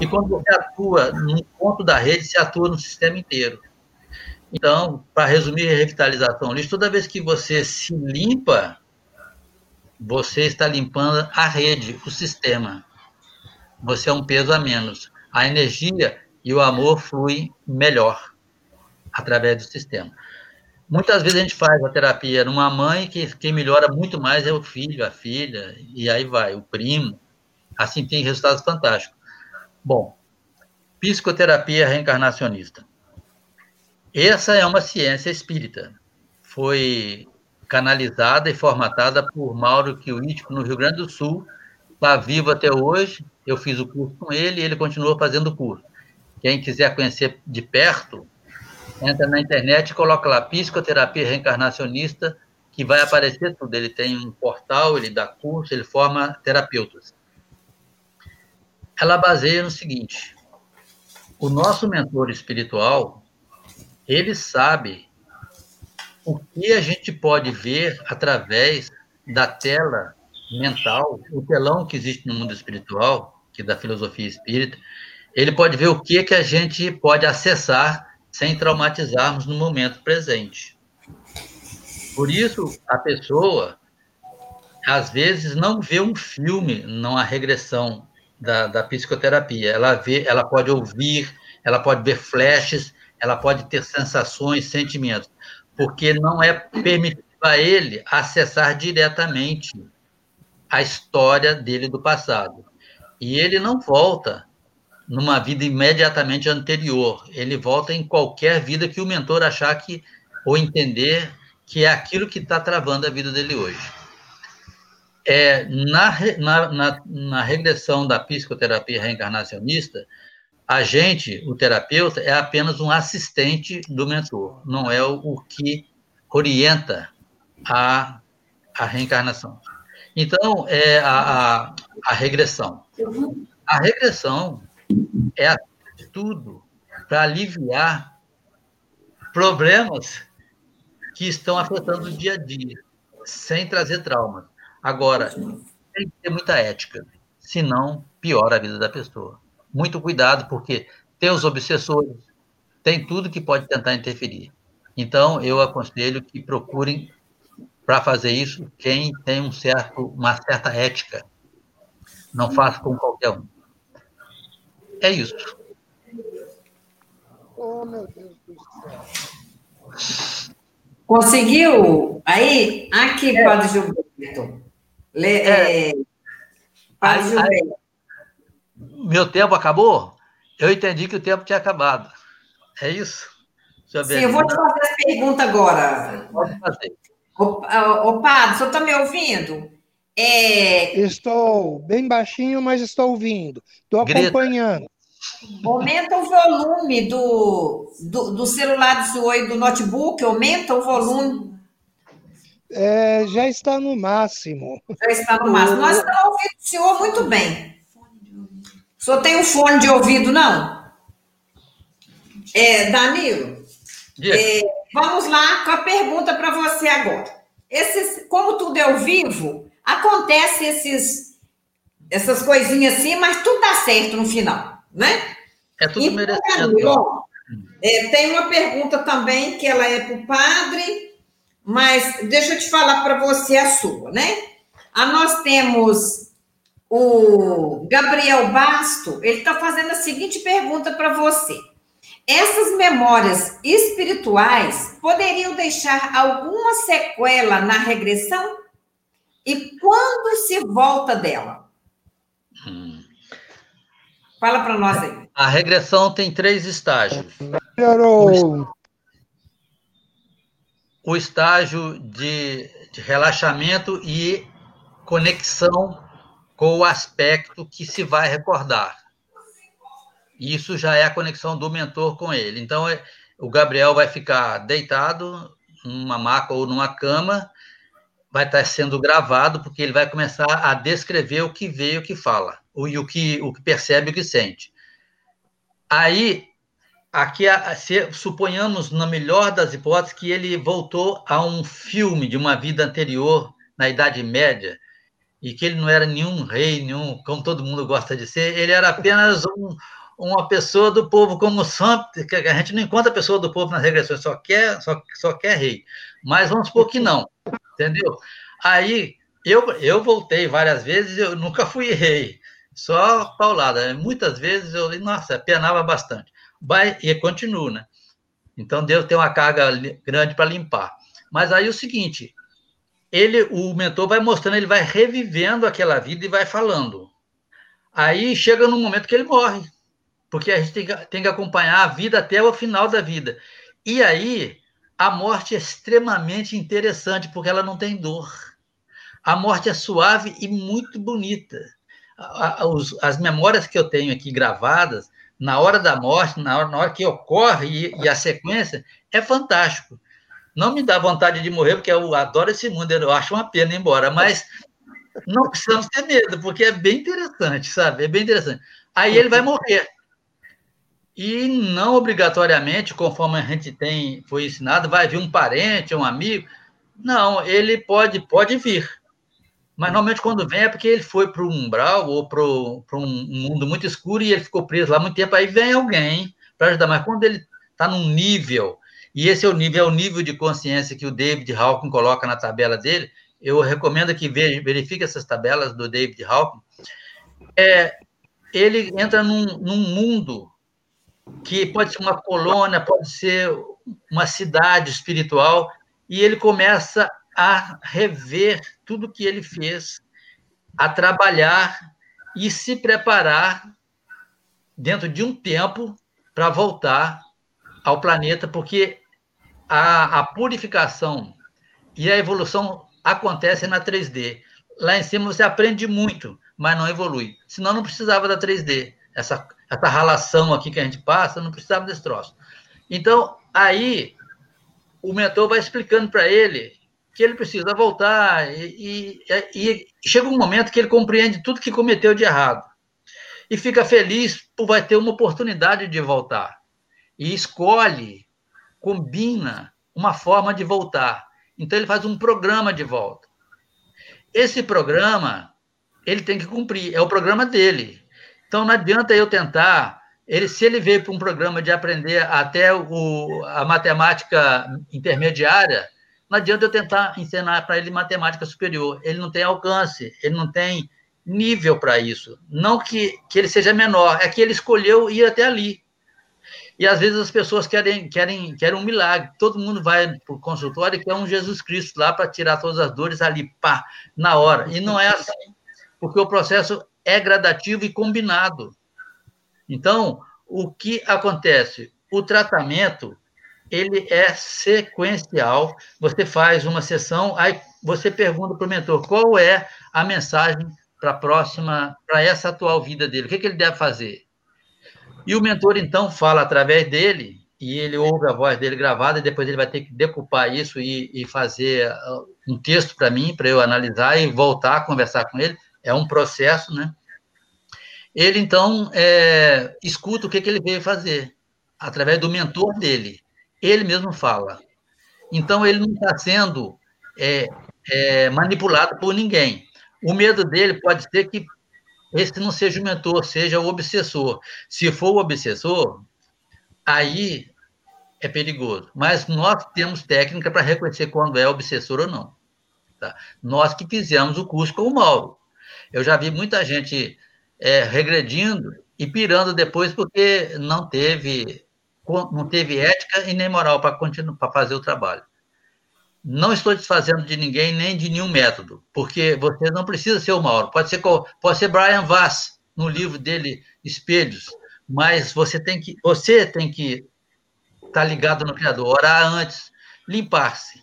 E quando você atua num ponto da rede, se atua no sistema inteiro. Então, para resumir a revitalização toda vez que você se limpa, você está limpando a rede, o sistema. Você é um peso a menos a energia e o amor fluem melhor através do sistema. Muitas vezes a gente faz a terapia numa mãe que quem melhora muito mais é o filho, a filha, e aí vai, o primo. Assim tem resultados fantásticos. Bom, psicoterapia reencarnacionista. Essa é uma ciência espírita. Foi canalizada e formatada por Mauro Kiwitko no Rio Grande do Sul. Está vivo até hoje. Eu fiz o curso com ele e ele continua fazendo o curso. Quem quiser conhecer de perto, entra na internet e coloca lá psicoterapia reencarnacionista, que vai aparecer tudo. Ele tem um portal, ele dá curso, ele forma terapeutas. Ela baseia no seguinte: o nosso mentor espiritual, ele sabe o que a gente pode ver através da tela mental, o telão que existe no mundo espiritual, que é da filosofia espírita, ele pode ver o que que a gente pode acessar sem traumatizarmos no momento presente. Por isso, a pessoa, às vezes, não vê um filme numa regressão da, da psicoterapia. Ela vê, ela pode ouvir, ela pode ver flashes, ela pode ter sensações, sentimentos, porque não é permitido a ele acessar diretamente a história dele do passado. E ele não volta numa vida imediatamente anterior. Ele volta em qualquer vida que o mentor achar que ou entender que é aquilo que está travando a vida dele hoje. É, na, na, na, na regressão da psicoterapia reencarnacionista, a gente, o terapeuta, é apenas um assistente do mentor, não é o, que orienta a, a reencarnação. Então, é a, a, a regressão. A regressão é tudo para aliviar problemas que estão afetando o dia a dia, sem trazer traumas. Agora, tem que ter muita ética, senão piora a vida da pessoa. Muito cuidado, porque tem os obsessores, tem tudo que pode tentar interferir. Então, eu aconselho que procurem, para fazer isso, quem tem um certo, uma certa ética. Não faça com qualquer um. É isso. Oh, meu Deus do céu. Conseguiu? Aí, aqui, é. Padre Gilberto. Le, é. É, Padre Gilberto. Meu tempo acabou? Eu entendi que o tempo tinha acabado. É isso? Eu Sim, eu vou te fazer a pergunta agora. Pode fazer. Ô, ô, Padre, o senhor está me ouvindo? É... Estou bem baixinho, mas estou ouvindo. Estou acompanhando. Aumenta o volume do, do, do celular do senhor e do notebook, aumenta o volume. É, já está no máximo. Já está no máximo. Nós estamos ouvindo o senhor muito bem. Senhor tem um fone de ouvido, não? É, Danilo, é, vamos lá com a pergunta para você agora. Esses, como tudo é ao vivo, acontece esses, essas coisinhas assim, mas tudo dá certo no final, né? É tudo então, merecido. É, tem uma pergunta também que ela é para o padre, mas deixa eu te falar para você a sua, né? Ah, nós temos o Gabriel Basto, ele está fazendo a seguinte pergunta para você. Essas memórias espirituais poderiam deixar alguma sequela na regressão? E quando se volta dela? Hum. Fala para nós aí. A regressão tem três estágios. Melhorou. O estágio de, de relaxamento e conexão com o aspecto que se vai recordar. Isso já é a conexão do mentor com ele. Então, é, o Gabriel vai ficar deitado numa maca ou numa cama vai estar sendo gravado, porque ele vai começar a descrever o que vê e o que fala, e o que, o que percebe e o que sente. Aí, aqui, se, suponhamos, na melhor das hipóteses, que ele voltou a um filme de uma vida anterior, na Idade Média, e que ele não era nenhum rei, nenhum, como todo mundo gosta de ser, ele era apenas um, uma pessoa do povo como sempre, a gente não encontra pessoa do povo nas regressões, só quer, só, só quer rei. Mas vamos supor que não entendeu? Aí eu, eu voltei várias vezes, eu nunca fui rei, só paulada. Muitas vezes eu, nossa, penava bastante. Vai, e continuo, né? Então Deus tem uma carga grande para limpar. Mas aí é o seguinte, ele, o mentor vai mostrando, ele vai revivendo aquela vida e vai falando. Aí chega num momento que ele morre, porque a gente tem que, tem que acompanhar a vida até o final da vida. E aí, a morte é extremamente interessante, porque ela não tem dor. A morte é suave e muito bonita. As memórias que eu tenho aqui gravadas, na hora da morte, na hora, na hora que ocorre e, e a sequência, é fantástico. Não me dá vontade de morrer, porque eu adoro esse mundo, eu acho uma pena ir embora, mas não precisamos ter medo, porque é bem interessante, sabe? É bem interessante. Aí ele vai morrer. E não obrigatoriamente, conforme a gente tem foi ensinado, vai vir um parente, um amigo. Não, ele pode pode vir. Mas normalmente quando vem é porque ele foi para o umbral ou para um mundo muito escuro e ele ficou preso lá muito tempo. Aí vem alguém para ajudar. Mas quando ele está num nível, e esse é o nível, é o nível de consciência que o David Hawking coloca na tabela dele, eu recomendo que verifique essas tabelas do David Hawking. É, ele entra num, num mundo que pode ser uma colônia, pode ser uma cidade espiritual, e ele começa a rever tudo que ele fez, a trabalhar e se preparar dentro de um tempo para voltar ao planeta, porque a, a, purificação e a evolução acontecem na 3D. Lá em cima você aprende muito, mas não evolui. Senão não precisava da 3D. Essa, essa relação aqui que a gente passa, não precisava desse troço. Então, aí, o mentor vai explicando para ele que ele precisa voltar e, e, e, chega um momento que ele compreende tudo que cometeu de errado e fica feliz por vai ter uma oportunidade de voltar e escolhe, combina uma forma de voltar. Então ele faz um programa de volta. Esse programa ele tem que cumprir, é o programa dele. Então não adianta eu tentar ele, se ele veio para um programa de aprender até o, a matemática intermediária, não adianta eu tentar ensinar para ele matemática superior. Ele não tem alcance, ele não tem nível para isso. Não que, que ele seja menor, é que ele escolheu ir até ali. E às vezes as pessoas querem, querem, querem um milagre. Todo mundo vai para o consultório e quer um Jesus Cristo lá para tirar todas as dores ali, pá, na hora. E não é assim, porque o processo é gradativo e combinado. Então, o que acontece? O tratamento ele é sequencial. Você faz uma sessão, aí você pergunta para o mentor qual é a mensagem para a próxima, para essa atual vida dele, o que, que ele deve fazer. E o mentor, então, fala através dele, e ele ouve a voz dele gravada, e depois ele vai ter que decupar isso e, e fazer uh, um texto para mim, para eu analisar e voltar a conversar com ele. É um processo, né? Ele, então, é, escuta o que, que ele veio fazer, através do mentor dele. Ele mesmo fala. Então, ele não está sendo é, é, manipulado por ninguém. O medo dele pode ser que esse não seja o mentor, seja o obsessor. Se for o obsessor, aí é perigoso. Mas nós temos técnica para reconhecer quando é obsessor ou não. Tá? Nós que fizemos o curso com o Mauro. Eu já vi muita gente é, regredindo e pirando depois porque não teve não teve ética e nem moral para fazer o trabalho. Não estou desfazendo de ninguém nem de nenhum método, porque você não precisa ser o Mauro. Pode ser pode ser Brian Vass no livro dele Espelhos, mas você tem que você tem que estar tá ligado no criador, orar antes, limpar-se.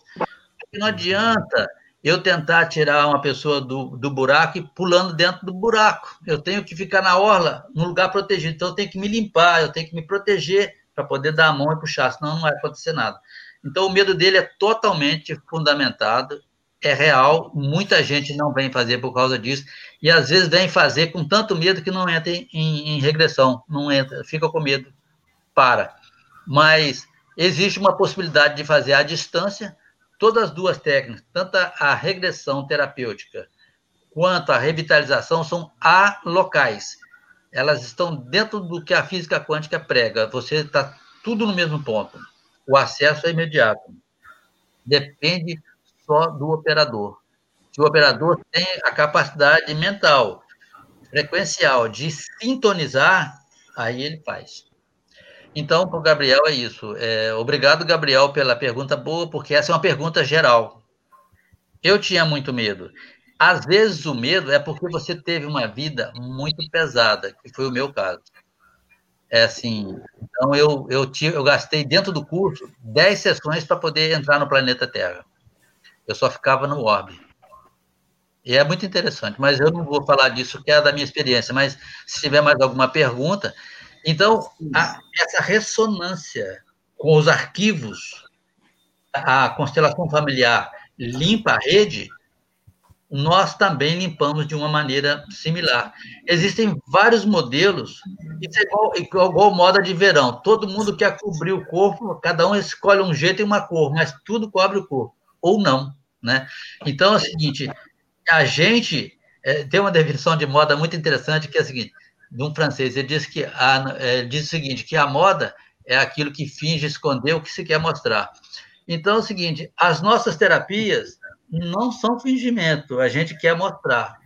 Não adianta eu tentar tirar uma pessoa do, do buraco e pulando dentro do buraco. Eu tenho que ficar na orla, num lugar protegido. Então, eu tenho que me limpar, eu tenho que me proteger para poder dar a mão e puxar, senão não vai acontecer nada. Então, o medo dele é totalmente fundamentado, é real, muita gente não vem fazer por causa disso, e às vezes vem fazer com tanto medo que não entra em, em regressão, não entra, fica com medo, para. Mas existe uma possibilidade de fazer à distância todas as duas técnicas, tanto a regressão terapêutica quanto a revitalização, são alocais elas estão dentro do que a física quântica prega. Você está tudo no mesmo ponto. O acesso é imediato. Depende só do operador. Se o operador tem a capacidade mental, frequencial de sintonizar, aí ele faz. Então, para o Gabriel é isso. É, obrigado, Gabriel, pela pergunta boa, porque essa é uma pergunta geral. Eu tinha muito medo. Às vezes o medo é porque você teve uma vida muito pesada, que foi o meu caso. É assim, então eu, eu, tive, eu gastei dentro do curso 10 sessões para poder entrar no planeta Terra. Eu só ficava no orbe. E é muito interessante, mas eu não vou falar disso, que é da minha experiência, mas se tiver mais alguma pergunta. Então, a, essa ressonância com os arquivos, a constelação familiar limpa a rede, nós também limpamos de uma maneira similar. Existem vários modelos, isso é igual, igual, moda de verão. Todo mundo quer cobrir o corpo, cada um escolhe um jeito e uma cor, mas tudo cobre o corpo, ou não. Né? Então é o seguinte: a gente é, tem uma definição de moda muito interessante que é a seguinte, de um francês, ele diz que a, é, diz o seguinte, que a moda é aquilo que finge esconder o que se quer mostrar. Então é o seguinte, as nossas terapias não são fingimento, a gente quer mostrar,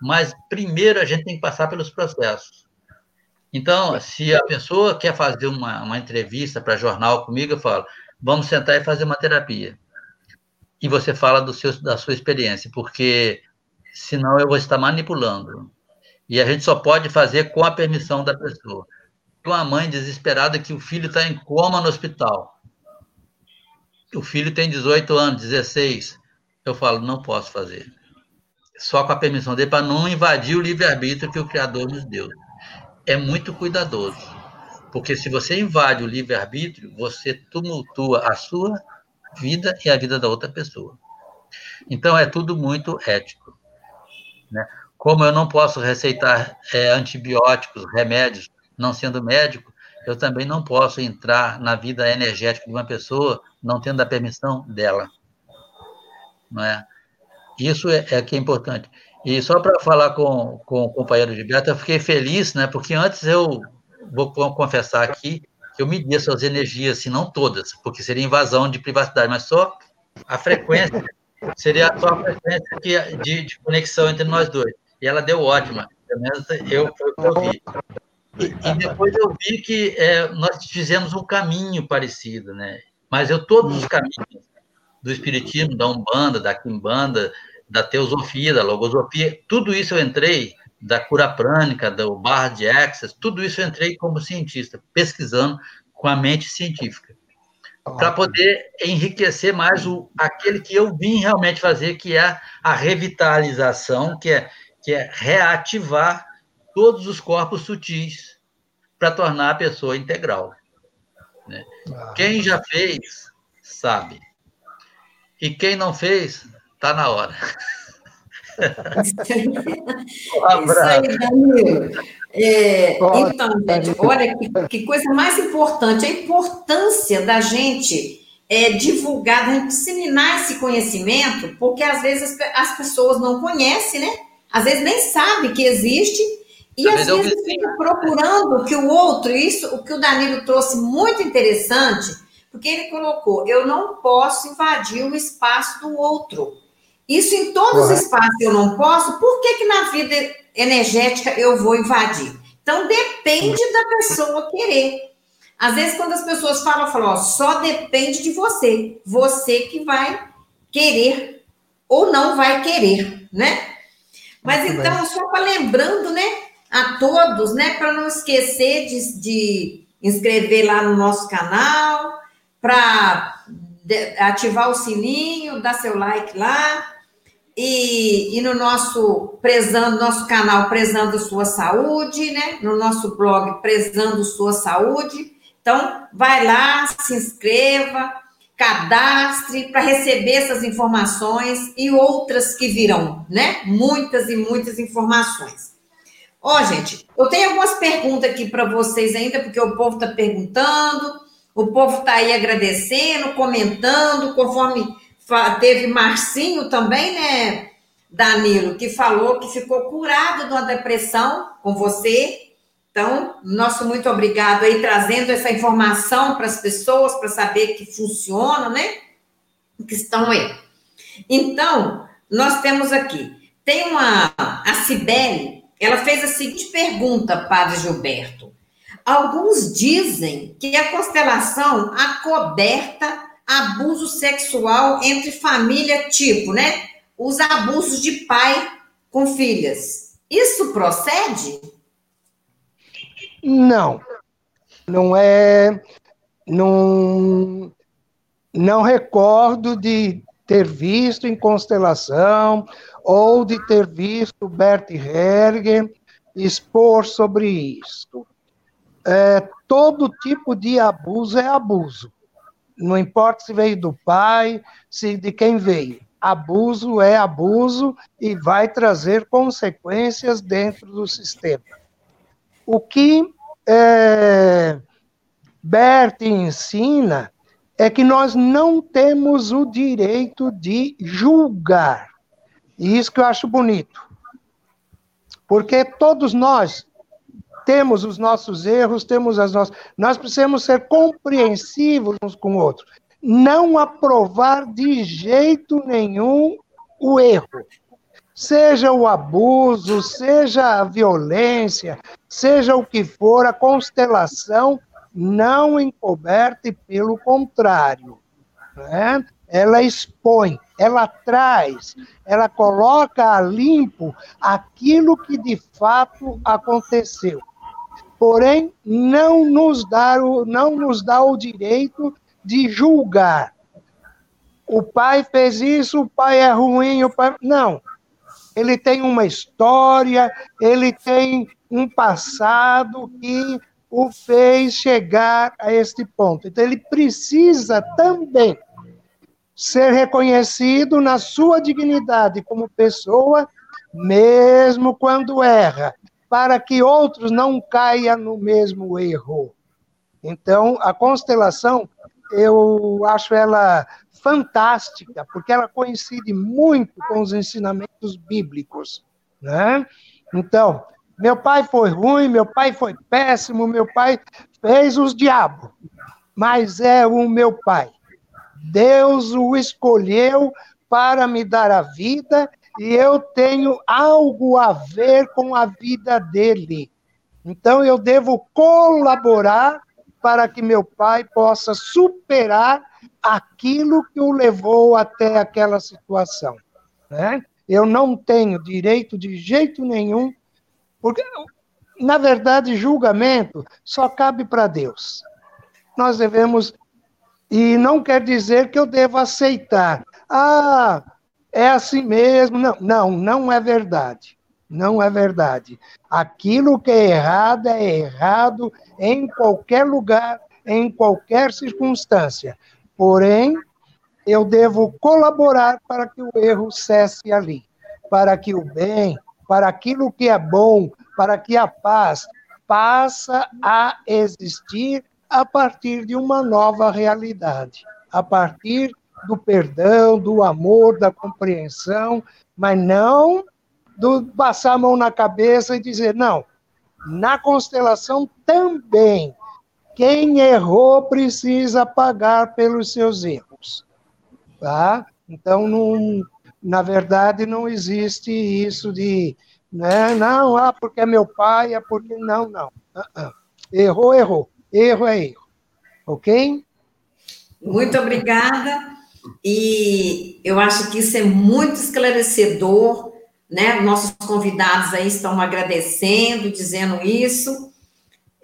mas primeiro a gente tem que passar pelos processos. Então, se a pessoa quer fazer uma, uma entrevista para jornal comigo, eu falo, vamos sentar e fazer uma terapia e você fala do seu, da sua experiência, porque senão eu vou estar manipulando. E a gente só pode fazer com a permissão da pessoa. Uma mãe desesperada que o filho está em coma no hospital. O filho tem 18 anos, 16. Eu falo, não posso fazer. Só com a permissão dele, para não invadir o livre-arbítrio que o Criador nos deu. É muito cuidadoso. Porque se você invade o livre-arbítrio, você tumultua a sua vida e a vida da outra pessoa. Então, é tudo muito ético. Né? Como eu não posso receitar é, antibióticos, remédios, não sendo médico, eu também não posso entrar na vida energética de uma pessoa não tendo a permissão dela. Não é? Isso é, é que é importante. E só para falar com, com o companheiro Gilberto, eu fiquei feliz, né? porque antes eu vou confessar aqui, que eu media suas energias, se não todas, porque seria invasão de privacidade, mas só a frequência, seria só a frequência que, de, de, conexão entre nós dois. E ela deu ótima, pelo menos eu, foi o que eu vi. E, e depois eu vi que é, nós fizemos um caminho parecido, né? Mas eu, todos os caminhos do Espiritismo, da Umbanda, da Quimbanda, da Teosofia, da Logosofia, tudo isso eu entrei da cura prânica, do bar de access, tudo isso eu entrei como cientista, pesquisando com a mente científica, para poder enriquecer mais o, aquele que eu vim realmente fazer, que é a revitalização, que é, que é reativar todos os corpos sutis para tornar a pessoa integral. Né? Ah. Quem já fez, sabe. E quem não fez, está na hora. [laughs] Isso aí, Danilo. É, então, gente, olha que, que, coisa mais importante, a importância da gente é, divulgar, da gente disseminar esse conhecimento, porque às vezes as, as pessoas não conhecem, né? Às vezes nem sabem que existe, e às, às vezes fica procurando que o outro, isso, o que o Danilo trouxe muito interessante, porque ele colocou, eu não posso invadir o espaço do outro. Isso em todos os espaços eu não posso, por que, que na vida energética eu vou invadir? Então depende da pessoa querer. Às vezes, quando as pessoas falam, falo, ó, só depende de você. Você que vai querer ou não vai querer, né? Mas Muito então, bem. só para lembrando, né, a todos, né, para não esquecer de, de inscrever lá no nosso canal, para ativar o sininho, dar seu like lá, e, e, no nosso prezando nosso canal prezando sua saúde, né? No nosso blog prezando sua saúde. Então, vai lá, se inscreva, cadastre para receber essas informações e outras que virão, né? Muitas e muitas informações. Ó, oh, gente, eu tenho algumas perguntas aqui para vocês ainda, porque o povo está perguntando, o povo está aí agradecendo, comentando, conforme Teve Marcinho também, né, Danilo, que falou que ficou curado de uma depressão com você. Então, nosso muito obrigado aí, trazendo essa informação para as pessoas, para saber que funciona, né? Que estão aí. Então, nós temos aqui, tem uma, a Cibele, ela fez a seguinte pergunta, Padre Gilberto. Alguns dizem que a constelação acoberta abuso sexual entre família, tipo, né? Os abusos de pai com filhas. Isso procede? Não. não é. Não, não recordo de ter visto em Constelação ou de ter visto Bert Hellinger expor sobre isso. É, todo tipo de abuso é abuso. Não importa se veio do pai, se de quem veio. Abuso é abuso e vai trazer consequências dentro do sistema. O que é, Bert ensina é que nós não temos o direito de julgar. E isso que eu acho bonito. Porque todos nós temos os nossos erros, temos as nossas. Nós precisamos ser compreensivos uns com o outro. Não aprovar de jeito nenhum o erro. Seja o abuso, seja a violência, seja o que for, a constelação não encoberta e pelo contrário. Né? Ela expõe, ela traz, ela coloca a limpo aquilo que de fato aconteceu. Porém, não nos dá o, não nos dá o direito de julgar. O pai fez isso, o pai é ruim, o pai. Não. Ele tem uma história, ele tem um passado que o fez chegar a este ponto. Então, ele precisa também ser reconhecido na sua dignidade como pessoa, mesmo quando erra, para que outros não caiam no mesmo erro. Então, a constelação, eu acho ela fantástica, porque ela coincide muito com os ensinamentos bíblicos, né? Então, meu pai foi ruim, meu pai foi péssimo, meu pai fez os diabos, mas é o meu pai. Deus o escolheu para me dar a vida e eu tenho algo a ver com a vida dele. Então eu devo colaborar para que meu pai possa superar aquilo que o levou até aquela situação. Né? Eu não tenho direito de jeito nenhum porque, na verdade, julgamento só cabe para Deus. Nós devemos. E não quer dizer que eu devo aceitar. Ah, é assim mesmo. Não, não, não é verdade. Não é verdade. Aquilo que é errado é errado em qualquer lugar, em qualquer circunstância. Porém, eu devo colaborar para que o erro cesse ali, para que o bem, para aquilo que é bom, para que a paz passa a existir a partir de uma nova realidade, a partir do perdão, do amor, da compreensão, mas não do passar a mão na cabeça e dizer não. Na constelação também quem errou precisa pagar pelos seus erros, tá? Então não na verdade, não existe isso de, né, não, ah, porque é meu pai, é porque. Não, não. Uh -uh. Errou, errou. Erro é erro. Ok? Muito obrigada. E eu acho que isso é muito esclarecedor, né? Nossos convidados aí estão agradecendo, dizendo isso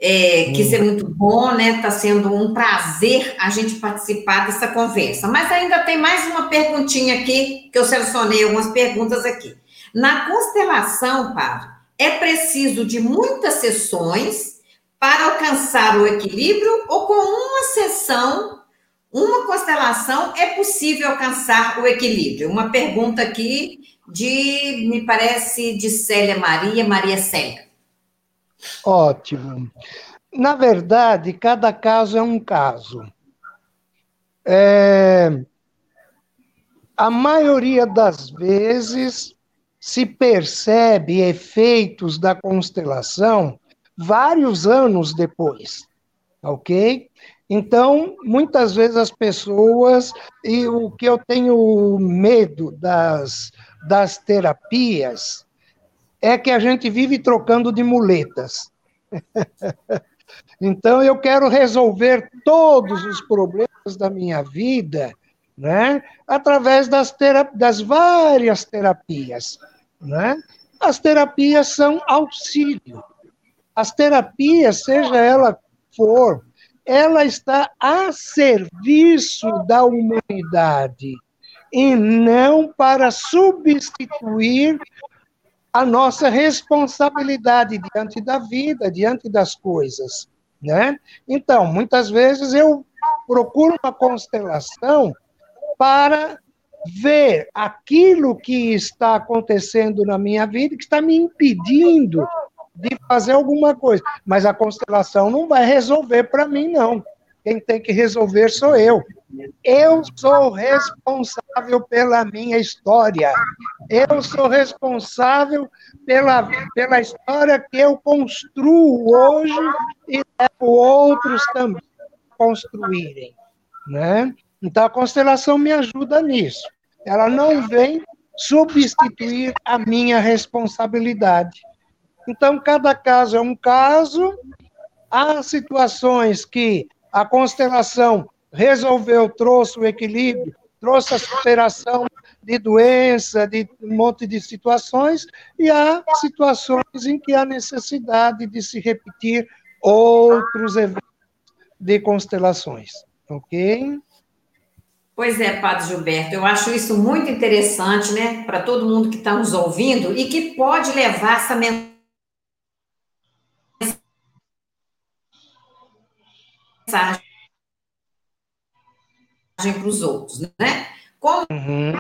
é, que isso é muito bom, né? Está sendo um prazer a gente participar dessa conversa. Mas ainda tem mais uma perguntinha aqui, que eu selecionei algumas perguntas aqui. Na constelação, Padre, é preciso de muitas sessões para alcançar o equilíbrio ou com uma sessão, uma constelação, é possível alcançar o equilíbrio? Uma pergunta aqui de, me parece, de Célia Maria, Maria Célia. Ótimo. Na verdade, cada caso é um caso. É, a maioria das vezes se percebe efeitos da constelação vários anos depois, ok? Então, muitas vezes as pessoas, e o que eu tenho medo das, das terapias, é que a gente vive trocando de muletas. [laughs] então, eu quero resolver todos os problemas da minha vida né, através das, das várias terapias. Né? As terapias são auxílio. As terapias, seja ela for, ela está a serviço da humanidade e não para substituir a nossa responsabilidade diante da vida, diante das coisas, né? Então, muitas vezes eu procuro uma constelação para ver aquilo que está acontecendo na minha vida que está me impedindo de fazer alguma coisa. Mas a constelação não vai resolver para mim, não. Quem tem que resolver sou eu. Eu sou responsável pela minha história. Eu sou responsável pela, pela história que eu construo hoje e levo outros também a construírem. Né? Então, a constelação me ajuda nisso. Ela não vem substituir a minha responsabilidade. Então, cada caso é um caso. Há situações que a constelação resolveu, trouxe o equilíbrio, trouxe a superação de doença, de um monte de situações, e há situações em que há necessidade de se repetir outros eventos de constelações. Ok? Pois é, Padre Gilberto, eu acho isso muito interessante, né, para todo mundo que está nos ouvindo e que pode levar essa mensagem mensagem para os outros, né? Como uhum.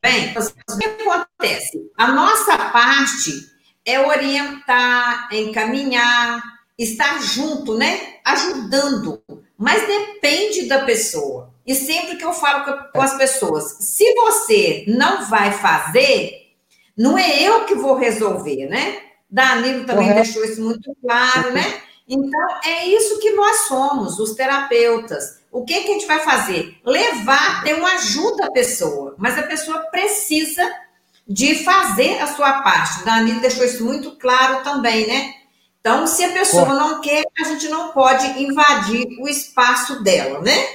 bem, o que acontece? A nossa parte é orientar, encaminhar, estar junto, né? Ajudando, mas depende da pessoa. E sempre que eu falo com as pessoas, se você não vai fazer, não é eu que vou resolver, né? Danilo também Correto. deixou isso muito claro, né? Então, é isso que nós somos, os terapeutas. O que, que a gente vai fazer? Levar, ter uma ajuda à pessoa, mas a pessoa precisa de fazer a sua parte. A Anitta deixou isso muito claro também, né? Então, se a pessoa não quer, a gente não pode invadir o espaço dela, né?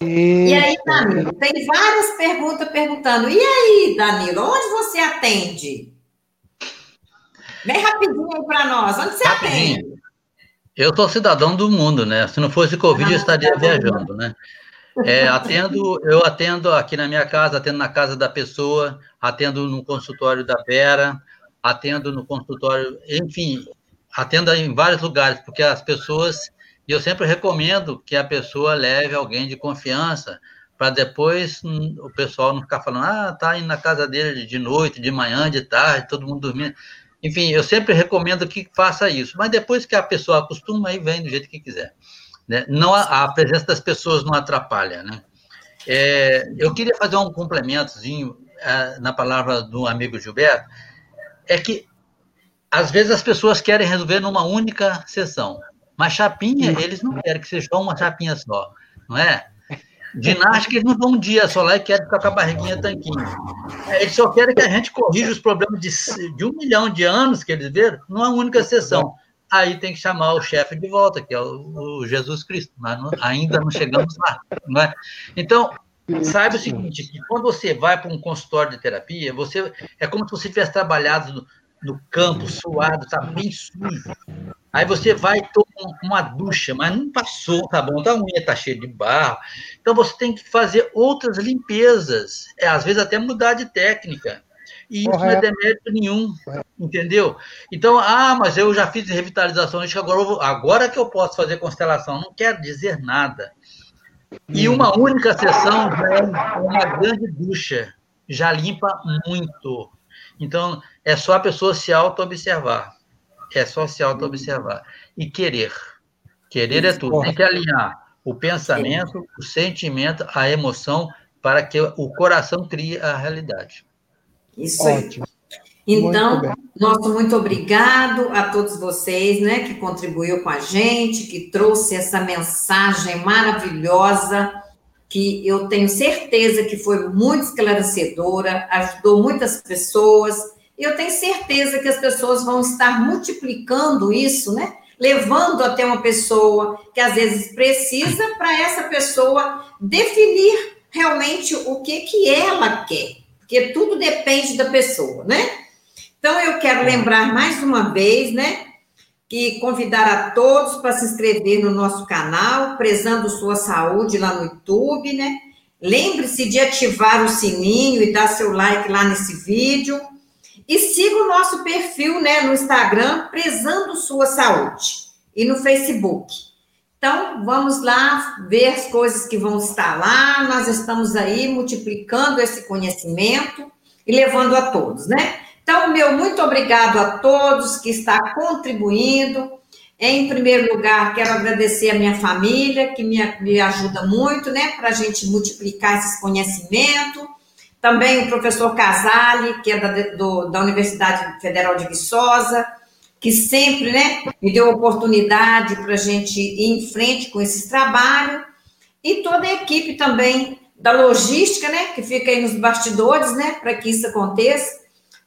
E aí, Danilo, tem várias perguntas perguntando. E aí, Danilo, onde você atende? Bem rapidinho para nós, onde você rapidinho. atende? Eu sou cidadão do mundo, né? Se não fosse Covid, eu estaria tá viajando, né? É, atendo, eu atendo aqui na minha casa, atendo na casa da pessoa, atendo no consultório da Vera, atendo no consultório, enfim, atendo em vários lugares, porque as pessoas, e eu sempre recomendo que a pessoa leve alguém de confiança, para depois o pessoal não ficar falando, ah, tá indo na casa dele de noite, de manhã, de tarde, todo mundo dormindo. Enfim, eu sempre recomendo que faça isso, mas depois que a pessoa acostuma, aí vem do jeito que quiser. Né? Não a, a, presença das pessoas não atrapalha, né? É, eu queria fazer um complementozinho é, na palavra do amigo Gilberto, é que às vezes as pessoas querem resolver numa única sessão, mas chapinha eles não querem que seja uma chapinha só, não é? Ginástica, eles não vão um dia só lá e querem ficar com a barriguinha tanquinho. É, eles só querem que a gente corrija os problemas de, de um milhão de anos que eles viram numa única sessão. Aí tem que chamar o chefe de volta, que é o, o Jesus Cristo, mas não, ainda não chegamos lá. Não é? Então, saiba o seguinte, quando você vai para um consultório de terapia, você é como se você tivesse trabalhado no, campo, suado, está bem sujo. Aí você vai tomar uma ducha, mas não passou, tá bom, tá unha tá cheia de barro. Então você tem que fazer outras limpezas, é, às vezes até mudar de técnica. E isso Correto. não é demérito nenhum, entendeu? Então, ah, mas eu já fiz revitalização, acho que agora, vou, agora que eu posso fazer constelação, não quer dizer nada. E hum. uma única sessão já é uma grande ducha, já limpa muito. Então, é só a pessoa se auto-observar é só se auto-observar. E querer. Querer é tudo. Tem que alinhar o pensamento, o sentimento, a emoção, para que o coração crie a realidade. Isso aí. Então, muito nosso muito obrigado a todos vocês, né, que contribuiu com a gente, que trouxe essa mensagem maravilhosa, que eu tenho certeza que foi muito esclarecedora, ajudou muitas pessoas e eu tenho certeza que as pessoas vão estar multiplicando isso, né? Levando até uma pessoa que às vezes precisa para essa pessoa definir realmente o que que ela quer, porque tudo depende da pessoa, né? Então eu quero lembrar mais uma vez, né? Que convidar a todos para se inscrever no nosso canal, prezando sua saúde lá no YouTube, né? Lembre-se de ativar o sininho e dar seu like lá nesse vídeo. E siga o nosso perfil né, no Instagram, prezando sua saúde, e no Facebook. Então, vamos lá ver as coisas que vão estar lá. Nós estamos aí multiplicando esse conhecimento e levando a todos, né? Então, meu muito obrigado a todos que está contribuindo. Em primeiro lugar, quero agradecer a minha família, que me, me ajuda muito, né, para a gente multiplicar esses conhecimentos. Também o professor Casale, que é da, do, da Universidade Federal de Viçosa, que sempre né, me deu oportunidade para a gente ir em frente com esse trabalho, e toda a equipe também da logística, né, que fica aí nos bastidores, né, para que isso aconteça,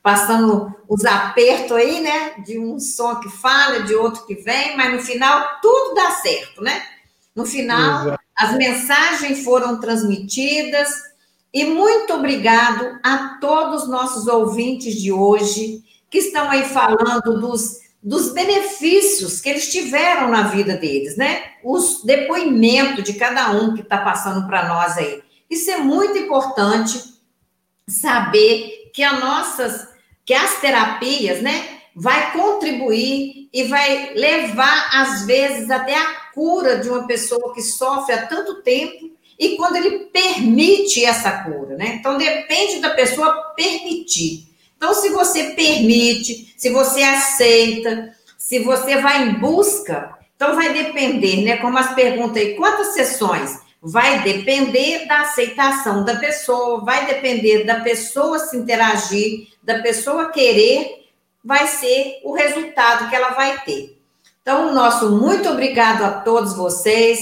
passando os apertos aí, né, de um som que fala, de outro que vem, mas no final tudo dá certo, né? No final, Exato. as mensagens foram transmitidas, e muito obrigado a todos os nossos ouvintes de hoje, que estão aí falando dos dos benefícios que eles tiveram na vida deles, né? Os depoimentos de cada um que está passando para nós aí. Isso é muito importante saber que as nossas, que as terapias, né, vai contribuir e vai levar às vezes até a cura de uma pessoa que sofre há tanto tempo e quando ele permite essa cura, né? Então depende da pessoa permitir. Então, se você permite, se você aceita, se você vai em busca, então vai depender, né? Como as perguntas aí, quantas sessões? Vai depender da aceitação da pessoa, vai depender da pessoa se interagir, da pessoa querer, vai ser o resultado que ela vai ter. Então, nosso muito obrigado a todos vocês,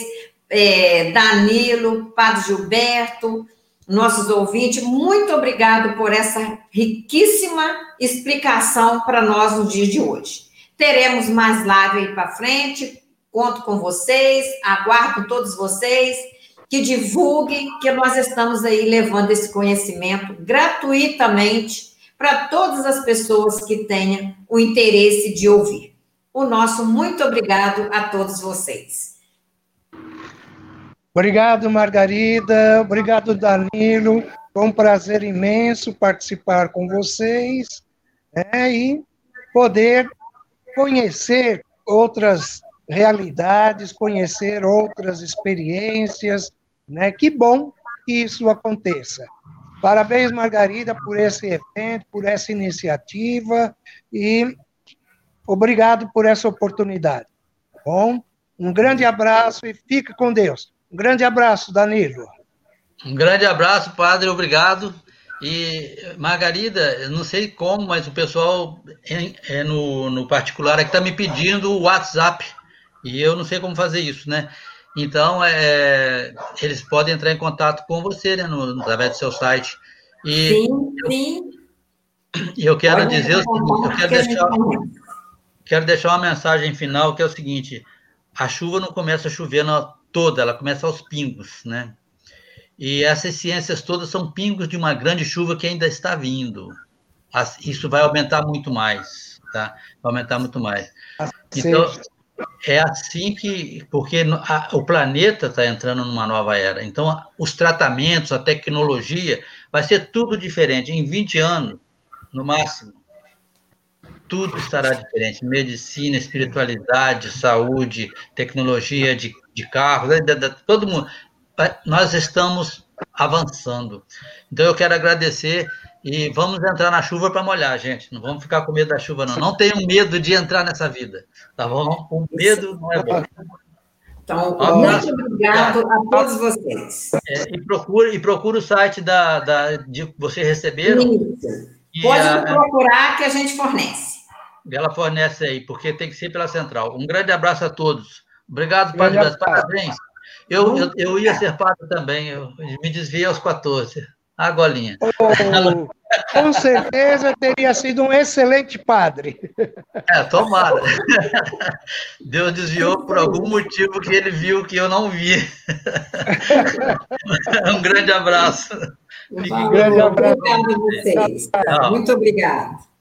é, Danilo, Padre Gilberto, nossos ouvintes, muito obrigado por essa riquíssima explicação para nós no dia de hoje. Teremos mais live aí para frente, conto com vocês, aguardo todos vocês que divulguem que nós estamos aí levando esse conhecimento gratuitamente para todas as pessoas que tenham o interesse de ouvir. O nosso muito obrigado a todos vocês. Obrigado, Margarida. Obrigado, Danilo. Foi um prazer imenso participar com vocês né, e poder conhecer outras realidades, conhecer outras experiências. Né? Que bom que isso aconteça. Parabéns, Margarida, por esse evento, por essa iniciativa e obrigado por essa oportunidade. Tá bom, um grande abraço e fique com Deus. Um grande abraço, Danilo. Um grande abraço, padre, obrigado. E, Margarida, não sei como, mas o pessoal é, é no, no particular aqui está me pedindo o WhatsApp. E eu não sei como fazer isso, né? Então, é, eles podem entrar em contato com você, né, no, através do seu site. E sim, sim. E eu quero dizer o seguinte, eu quero deixar, quero deixar uma mensagem final, que é o seguinte, a chuva não começa a chover na, toda, ela começa aos pingos, né? E essas ciências todas são pingos de uma grande chuva que ainda está vindo. Isso vai aumentar muito mais, tá? Vai aumentar muito mais. Então, é assim que, porque a, o planeta está entrando numa nova era. Então, os tratamentos, a tecnologia, vai ser tudo diferente. Em 20 anos, no máximo, tudo estará diferente. Medicina, espiritualidade, saúde, tecnologia de de carros, né, todo mundo. Nós estamos avançando. Então eu quero agradecer e vamos entrar na chuva para molhar, gente. Não vamos ficar com medo da chuva, não. Não tenham medo de entrar nessa vida, tá bom? O medo não é bom. Então, um muito obrigado a todos vocês. É, e procura e procura o site da, da de você receberam. Isso. Pode a, procurar que a gente fornece. Ela fornece aí, porque tem que ser pela central. Um grande abraço a todos. Obrigado, Padre. Parabéns. Eu, eu, eu, ia ser padre também, eu me desviei aos 14. A golinha. Oh, com certeza teria sido um excelente padre. É, tomara. Deus desviou por algum motivo que ele viu que eu não vi. Um grande abraço. Um grande abraço. Obrigado a vocês. Muito obrigado.